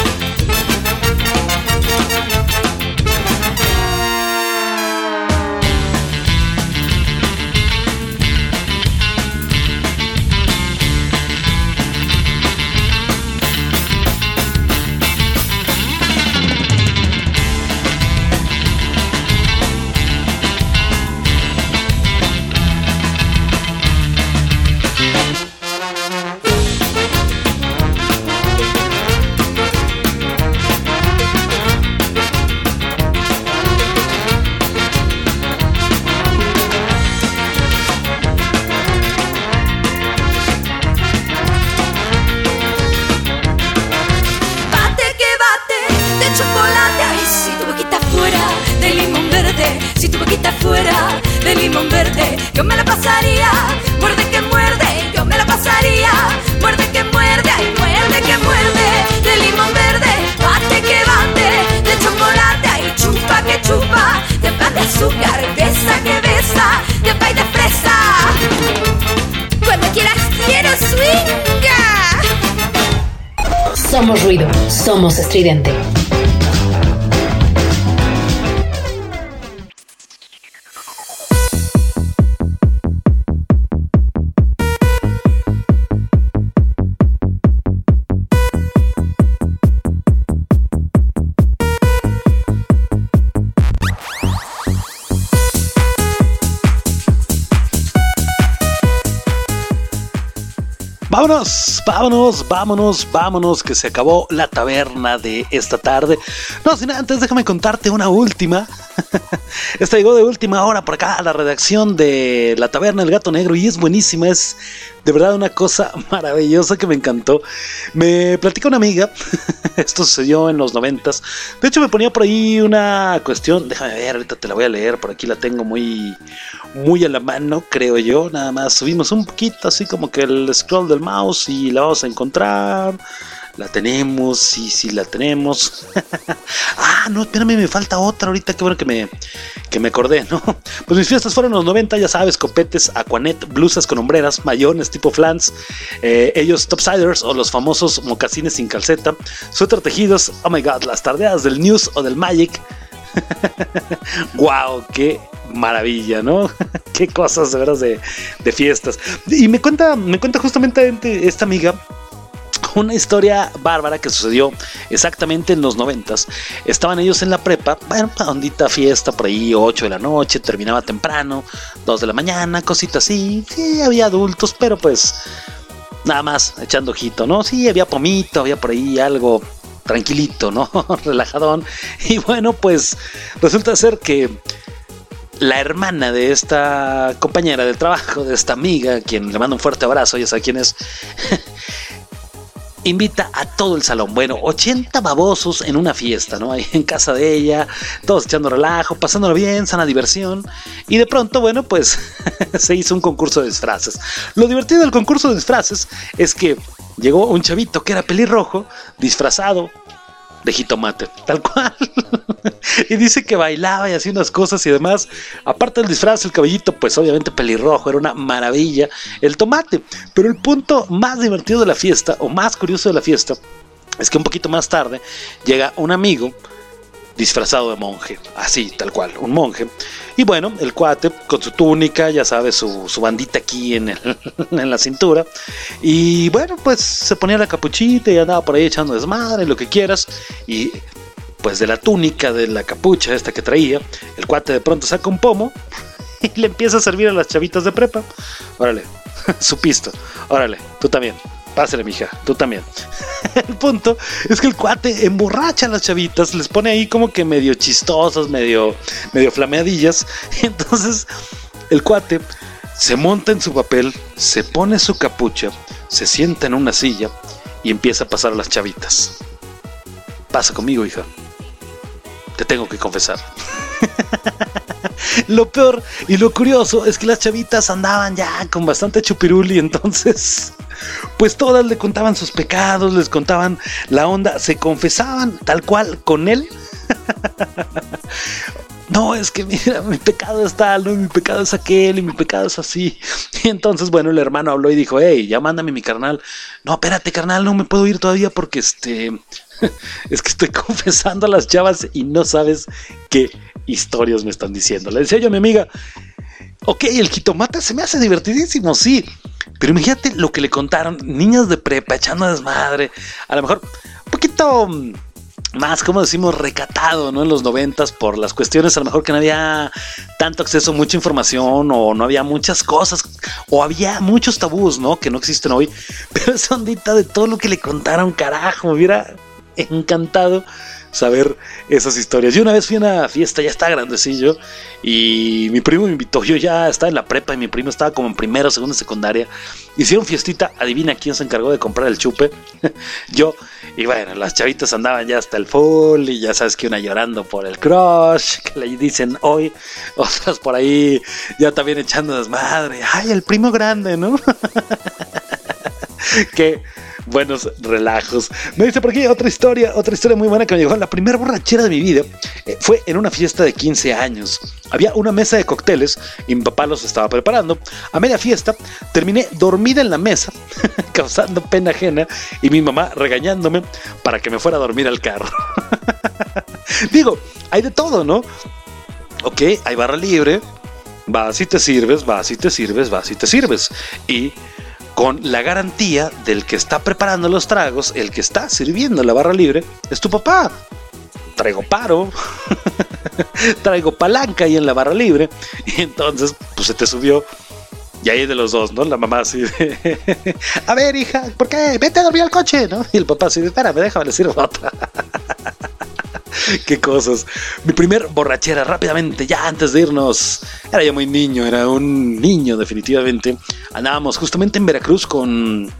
Vámonos, vámonos, vámonos, que se acabó la taberna de esta tarde. No, sin antes, déjame contarte una última. Esta llegó de última hora por acá a la redacción de La Taberna del Gato Negro y es buenísima, es de verdad una cosa maravillosa que me encantó. Me platica una amiga, esto sucedió en los noventas. De hecho, me ponía por ahí una cuestión, déjame ver, ahorita te la voy a leer, por aquí la tengo muy, muy a la mano, creo yo. Nada más subimos un poquito así como que el scroll del mouse y la vamos a encontrar. La tenemos, sí, sí, la tenemos. ah, no, espérame, me falta otra ahorita, qué bueno que me, que me acordé, ¿no? Pues mis fiestas fueron los 90, ya sabes, copetes, aquanet, blusas con hombreras, mayones tipo flans, eh, ellos topsiders o los famosos mocasines sin calceta, suéter tejidos, oh my god, las tardeadas del News o del Magic. wow, qué maravilla, ¿no? qué cosas de veras de, de fiestas. Y me cuenta, me cuenta justamente esta amiga una historia bárbara que sucedió exactamente en los noventas. Estaban ellos en la prepa, bueno, ondita fiesta por ahí, 8 de la noche, terminaba temprano, 2 de la mañana, cositas así. Sí, había adultos, pero pues nada más echando ojito, ¿no? Sí, había pomito, había por ahí algo tranquilito, ¿no? Relajadón. Y bueno, pues resulta ser que la hermana de esta compañera del trabajo, de esta amiga, quien le manda un fuerte abrazo, ya sabe quién es, invita a todo el salón. Bueno, 80 babosos en una fiesta, ¿no? Ahí en casa de ella, todos echando relajo, pasándolo bien, sana diversión. Y de pronto, bueno, pues se hizo un concurso de disfraces. Lo divertido del concurso de disfraces es que llegó un chavito que era pelirrojo, disfrazado de jitomate, tal cual. y dice que bailaba y hacía unas cosas y demás. Aparte del disfraz, el cabellito, pues obviamente pelirrojo, era una maravilla. El tomate. Pero el punto más divertido de la fiesta, o más curioso de la fiesta, es que un poquito más tarde llega un amigo disfrazado de monje, así, tal cual, un monje. Y bueno, el cuate con su túnica, ya sabes, su, su bandita aquí en, el- en la cintura. Y bueno, pues se ponía la capuchita y andaba por ahí echando desmadre, lo que quieras. Y pues de la túnica, de la capucha esta que traía, el cuate de pronto saca un pomo y le empieza a servir a las chavitas de prepa. Órale, su pisto, órale, tú también. Pásale, mija, tú también. el punto es que el cuate emborracha a las chavitas, les pone ahí como que medio chistosas, medio, medio flameadillas. Entonces, el cuate se monta en su papel, se pone su capucha, se sienta en una silla y empieza a pasar a las chavitas. Pasa conmigo, hija. Te tengo que confesar. lo peor y lo curioso es que las chavitas andaban ya con bastante chupiruli, entonces, pues todas le contaban sus pecados, les contaban la onda, se confesaban tal cual con él. No, es que mira, mi pecado es tal, no, mi pecado es aquel y mi pecado es así. Y entonces, bueno, el hermano habló y dijo, hey, ya mándame mi carnal. No, espérate, carnal, no me puedo ir todavía porque este, es que estoy confesando a las chavas y no sabes qué historias me están diciendo. Le decía yo a mi amiga, ok, el jitomate se me hace divertidísimo, sí. Pero imagínate lo que le contaron, niñas de prepa echando desmadre, a lo mejor un poquito mm, más, como decimos, recatado, ¿no? En los noventas por las cuestiones, a lo mejor que no había tanto acceso, mucha información, o no había muchas cosas, o había muchos tabús, ¿no? Que no existen hoy. Pero esa ondita de todo lo que le contaron, carajo, me hubiera encantado saber esas historias. Yo una vez fui a una fiesta, ya estaba grandecillo, y mi primo me invitó. Yo ya estaba en la prepa y mi primo estaba como en primero, segunda, secundaria. Hicieron fiestita, adivina quién se encargó de comprar el chupe. Yo, y bueno, las chavitas andaban ya hasta el full, y ya sabes que una llorando por el crush, que le dicen hoy, otras por ahí ya también echando desmadre. Ay, el primo grande, ¿no? que buenos relajos. Me dice por aquí otra historia, otra historia muy buena que me llegó. La primera borrachera de mi vida eh, fue en una fiesta de 15 años. Había una mesa de cócteles y mi papá los estaba preparando. A media fiesta terminé dormida en la mesa, causando pena ajena y mi mamá regañándome para que me fuera a dormir al carro. Digo, hay de todo, ¿no? Ok, hay barra libre, vas y te sirves, vas y te sirves, vas y te sirves. Y con la garantía del que está preparando los tragos, el que está sirviendo la barra libre, es tu papá. Traigo paro, traigo palanca ahí en la barra libre, y entonces pues se te subió. Y ahí de los dos, ¿no? La mamá así de, a ver, hija, ¿por qué? Vete a dormir al coche, ¿no? Y el papá así de, espérame, déjame decir otra. Qué cosas. Mi primer borrachera, rápidamente, ya antes de irnos. Era yo muy niño, era un niño definitivamente. Andábamos justamente en Veracruz con,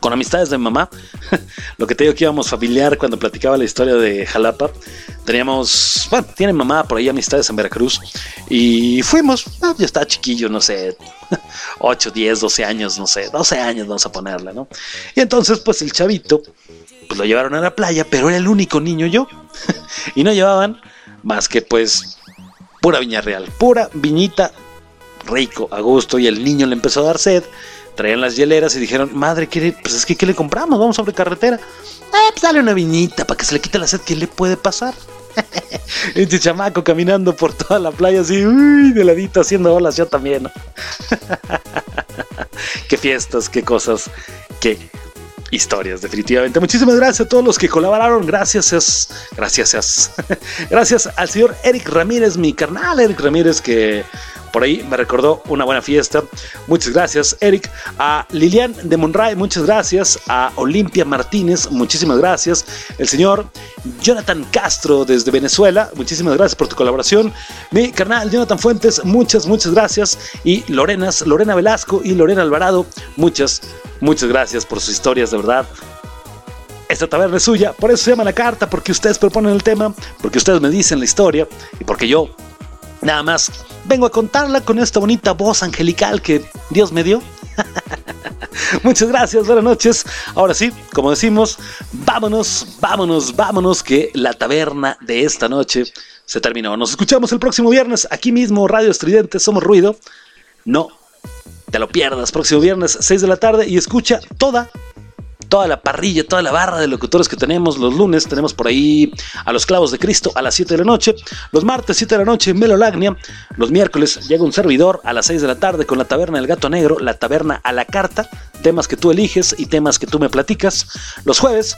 con amistades de mamá. Lo que te digo que íbamos familiar cuando platicaba la historia de Jalapa. Teníamos, bueno, tiene mamá por ahí amistades en Veracruz. Y fuimos, ah, yo estaba chiquillo, no sé, 8, 10, 12 años, no sé, 12 años vamos a ponerle, ¿no? Y entonces pues el chavito pues lo llevaron a la playa, pero era el único niño yo. y no llevaban más que pues pura viña real, pura viñita rico, a gusto. Y el niño le empezó a dar sed. Traían las hieleras y dijeron, madre, ¿qué, pues es que ¿qué le compramos? Vamos sobre carretera. Ah, pues dale una viñita para que se le quite la sed. ¿Qué le puede pasar? este chamaco caminando por toda la playa así, uy, de ladito haciendo olas, yo también. qué fiestas, qué cosas, qué historias, definitivamente. Muchísimas gracias a todos los que colaboraron. Gracias, es- gracias, es- gracias al señor Eric Ramírez, mi carnal Eric Ramírez, que por ahí me recordó una buena fiesta. Muchas gracias, Eric. A Lilian de Monray, muchas gracias. A Olimpia Martínez, muchísimas gracias. El señor Jonathan Castro desde Venezuela, muchísimas gracias por tu colaboración. Mi carnal Jonathan Fuentes, muchas, muchas gracias. Y Lorenas, Lorena Velasco y Lorena Alvarado, muchas, muchas gracias por sus historias, de verdad. Esta taberna es suya, por eso se llama la carta, porque ustedes proponen el tema, porque ustedes me dicen la historia y porque yo nada más vengo a contarla con esta bonita voz angelical que Dios me dio. Muchas gracias, buenas noches. Ahora sí, como decimos, vámonos, vámonos, vámonos, que la taberna de esta noche se terminó. Nos escuchamos el próximo viernes, aquí mismo, Radio Estridente, Somos Ruido. No te lo pierdas, próximo viernes, 6 de la tarde, y escucha toda toda la parrilla, toda la barra de locutores que tenemos los lunes. Tenemos por ahí a los clavos de Cristo a las 7 de la noche. Los martes 7 de la noche, Melolagnia. Los miércoles llega un servidor a las 6 de la tarde con la taberna del gato negro, la taberna a la carta. Temas que tú eliges y temas que tú me platicas. Los jueves,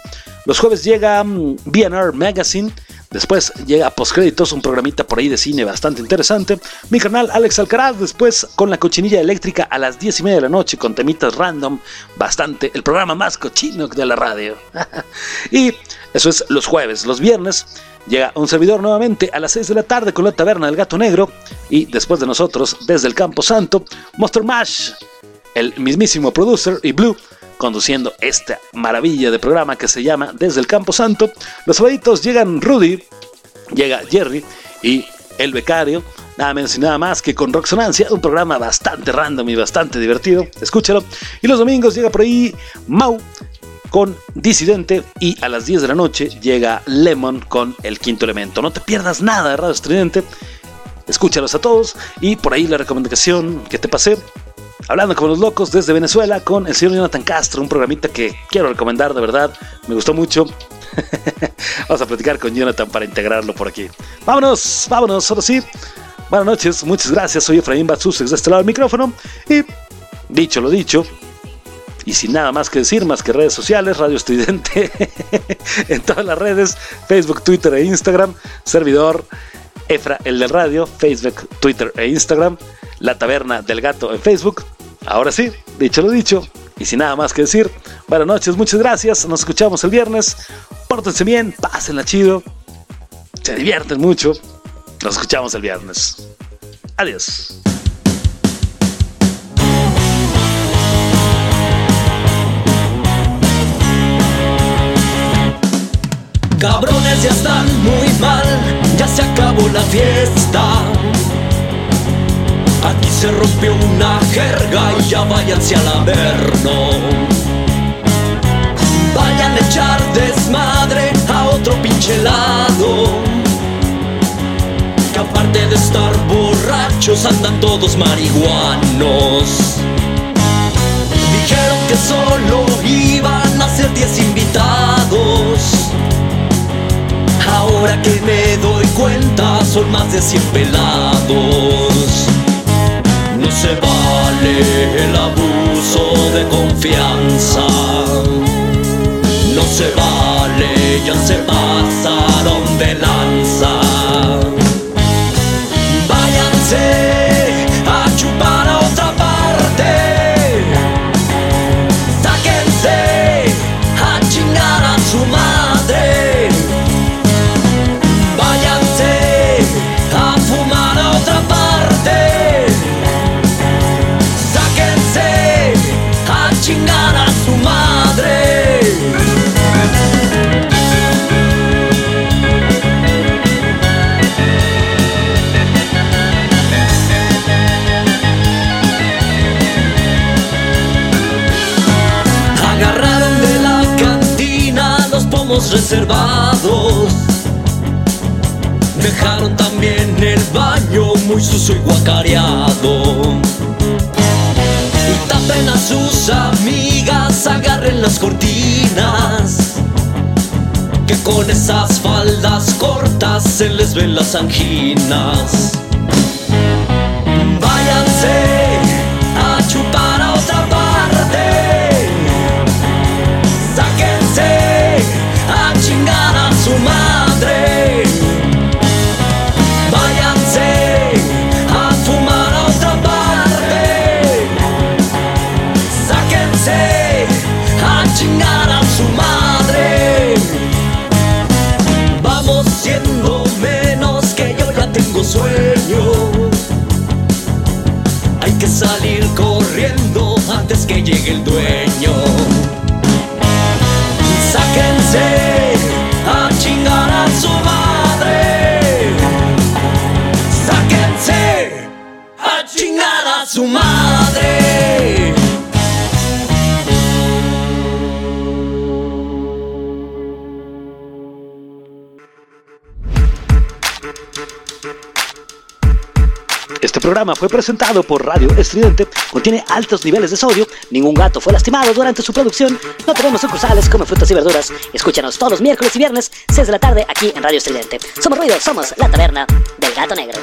los jueves llega mm, BNR Magazine. Después llega Postcréditos, un programita por ahí de cine bastante interesante. Mi canal Alex Alcaraz, después con la cochinilla eléctrica a las 10 y media de la noche con temitas random, bastante, el programa más cochino de la radio. y eso es los jueves, los viernes. Llega un servidor nuevamente a las 6 de la tarde con la taberna del gato negro. Y después de nosotros, desde el Campo Santo, Monster Mash, el mismísimo producer y Blue conduciendo esta maravilla de programa que se llama Desde el Campo Santo. Los sábaditos llegan Rudy, llega Jerry y el becario, nada menos y nada más que con Roxonancia, un programa bastante random y bastante divertido, escúchalo. Y los domingos llega por ahí Mau con Disidente y a las 10 de la noche llega Lemon con El Quinto Elemento. No te pierdas nada de Radio Estridente, escúchalos a todos y por ahí la recomendación que te pasé Hablando con los locos desde Venezuela con el señor Jonathan Castro, un programita que quiero recomendar de verdad, me gustó mucho. Vamos a platicar con Jonathan para integrarlo por aquí. Vámonos, vámonos, ahora sí. Buenas noches, muchas gracias. Soy Efraín Batsusex de este lado del micrófono. Y dicho lo dicho, y sin nada más que decir, más que redes sociales, Radio Estridente en todas las redes, Facebook, Twitter e Instagram, servidor Efra, el del radio, Facebook, Twitter e Instagram, La Taberna del Gato en Facebook. Ahora sí, dicho lo dicho, y sin nada más que decir, buenas noches, muchas gracias, nos escuchamos el viernes, pórtense bien, pásenla chido, se divierten mucho, nos escuchamos el viernes. Adiós. Cabrones ya están muy mal, ya se acabó la fiesta. Aquí se rompió una jerga y ya váyanse al averno. Vayan a echar desmadre a otro pinche lado. Que aparte de estar borrachos andan todos marihuanos. Dijeron que solo iban a ser 10 invitados. Ahora que me doy cuenta son más de 100 pelados. No se vale el abuso de confianza. No se vale, ya se pasaron l-izbilla sankinas llegue el dueño. Sáquense a chingar a su madre. Sáquense a chingar a su madre. Este programa fue presentado por Radio Estridente, contiene altos niveles de sodio, ningún gato fue lastimado durante su producción, no tenemos sucursales, come frutas y verduras. Escúchanos todos los miércoles y viernes, 6 de la tarde, aquí en Radio Estridente. Somos Ruido, somos la taberna del gato negro.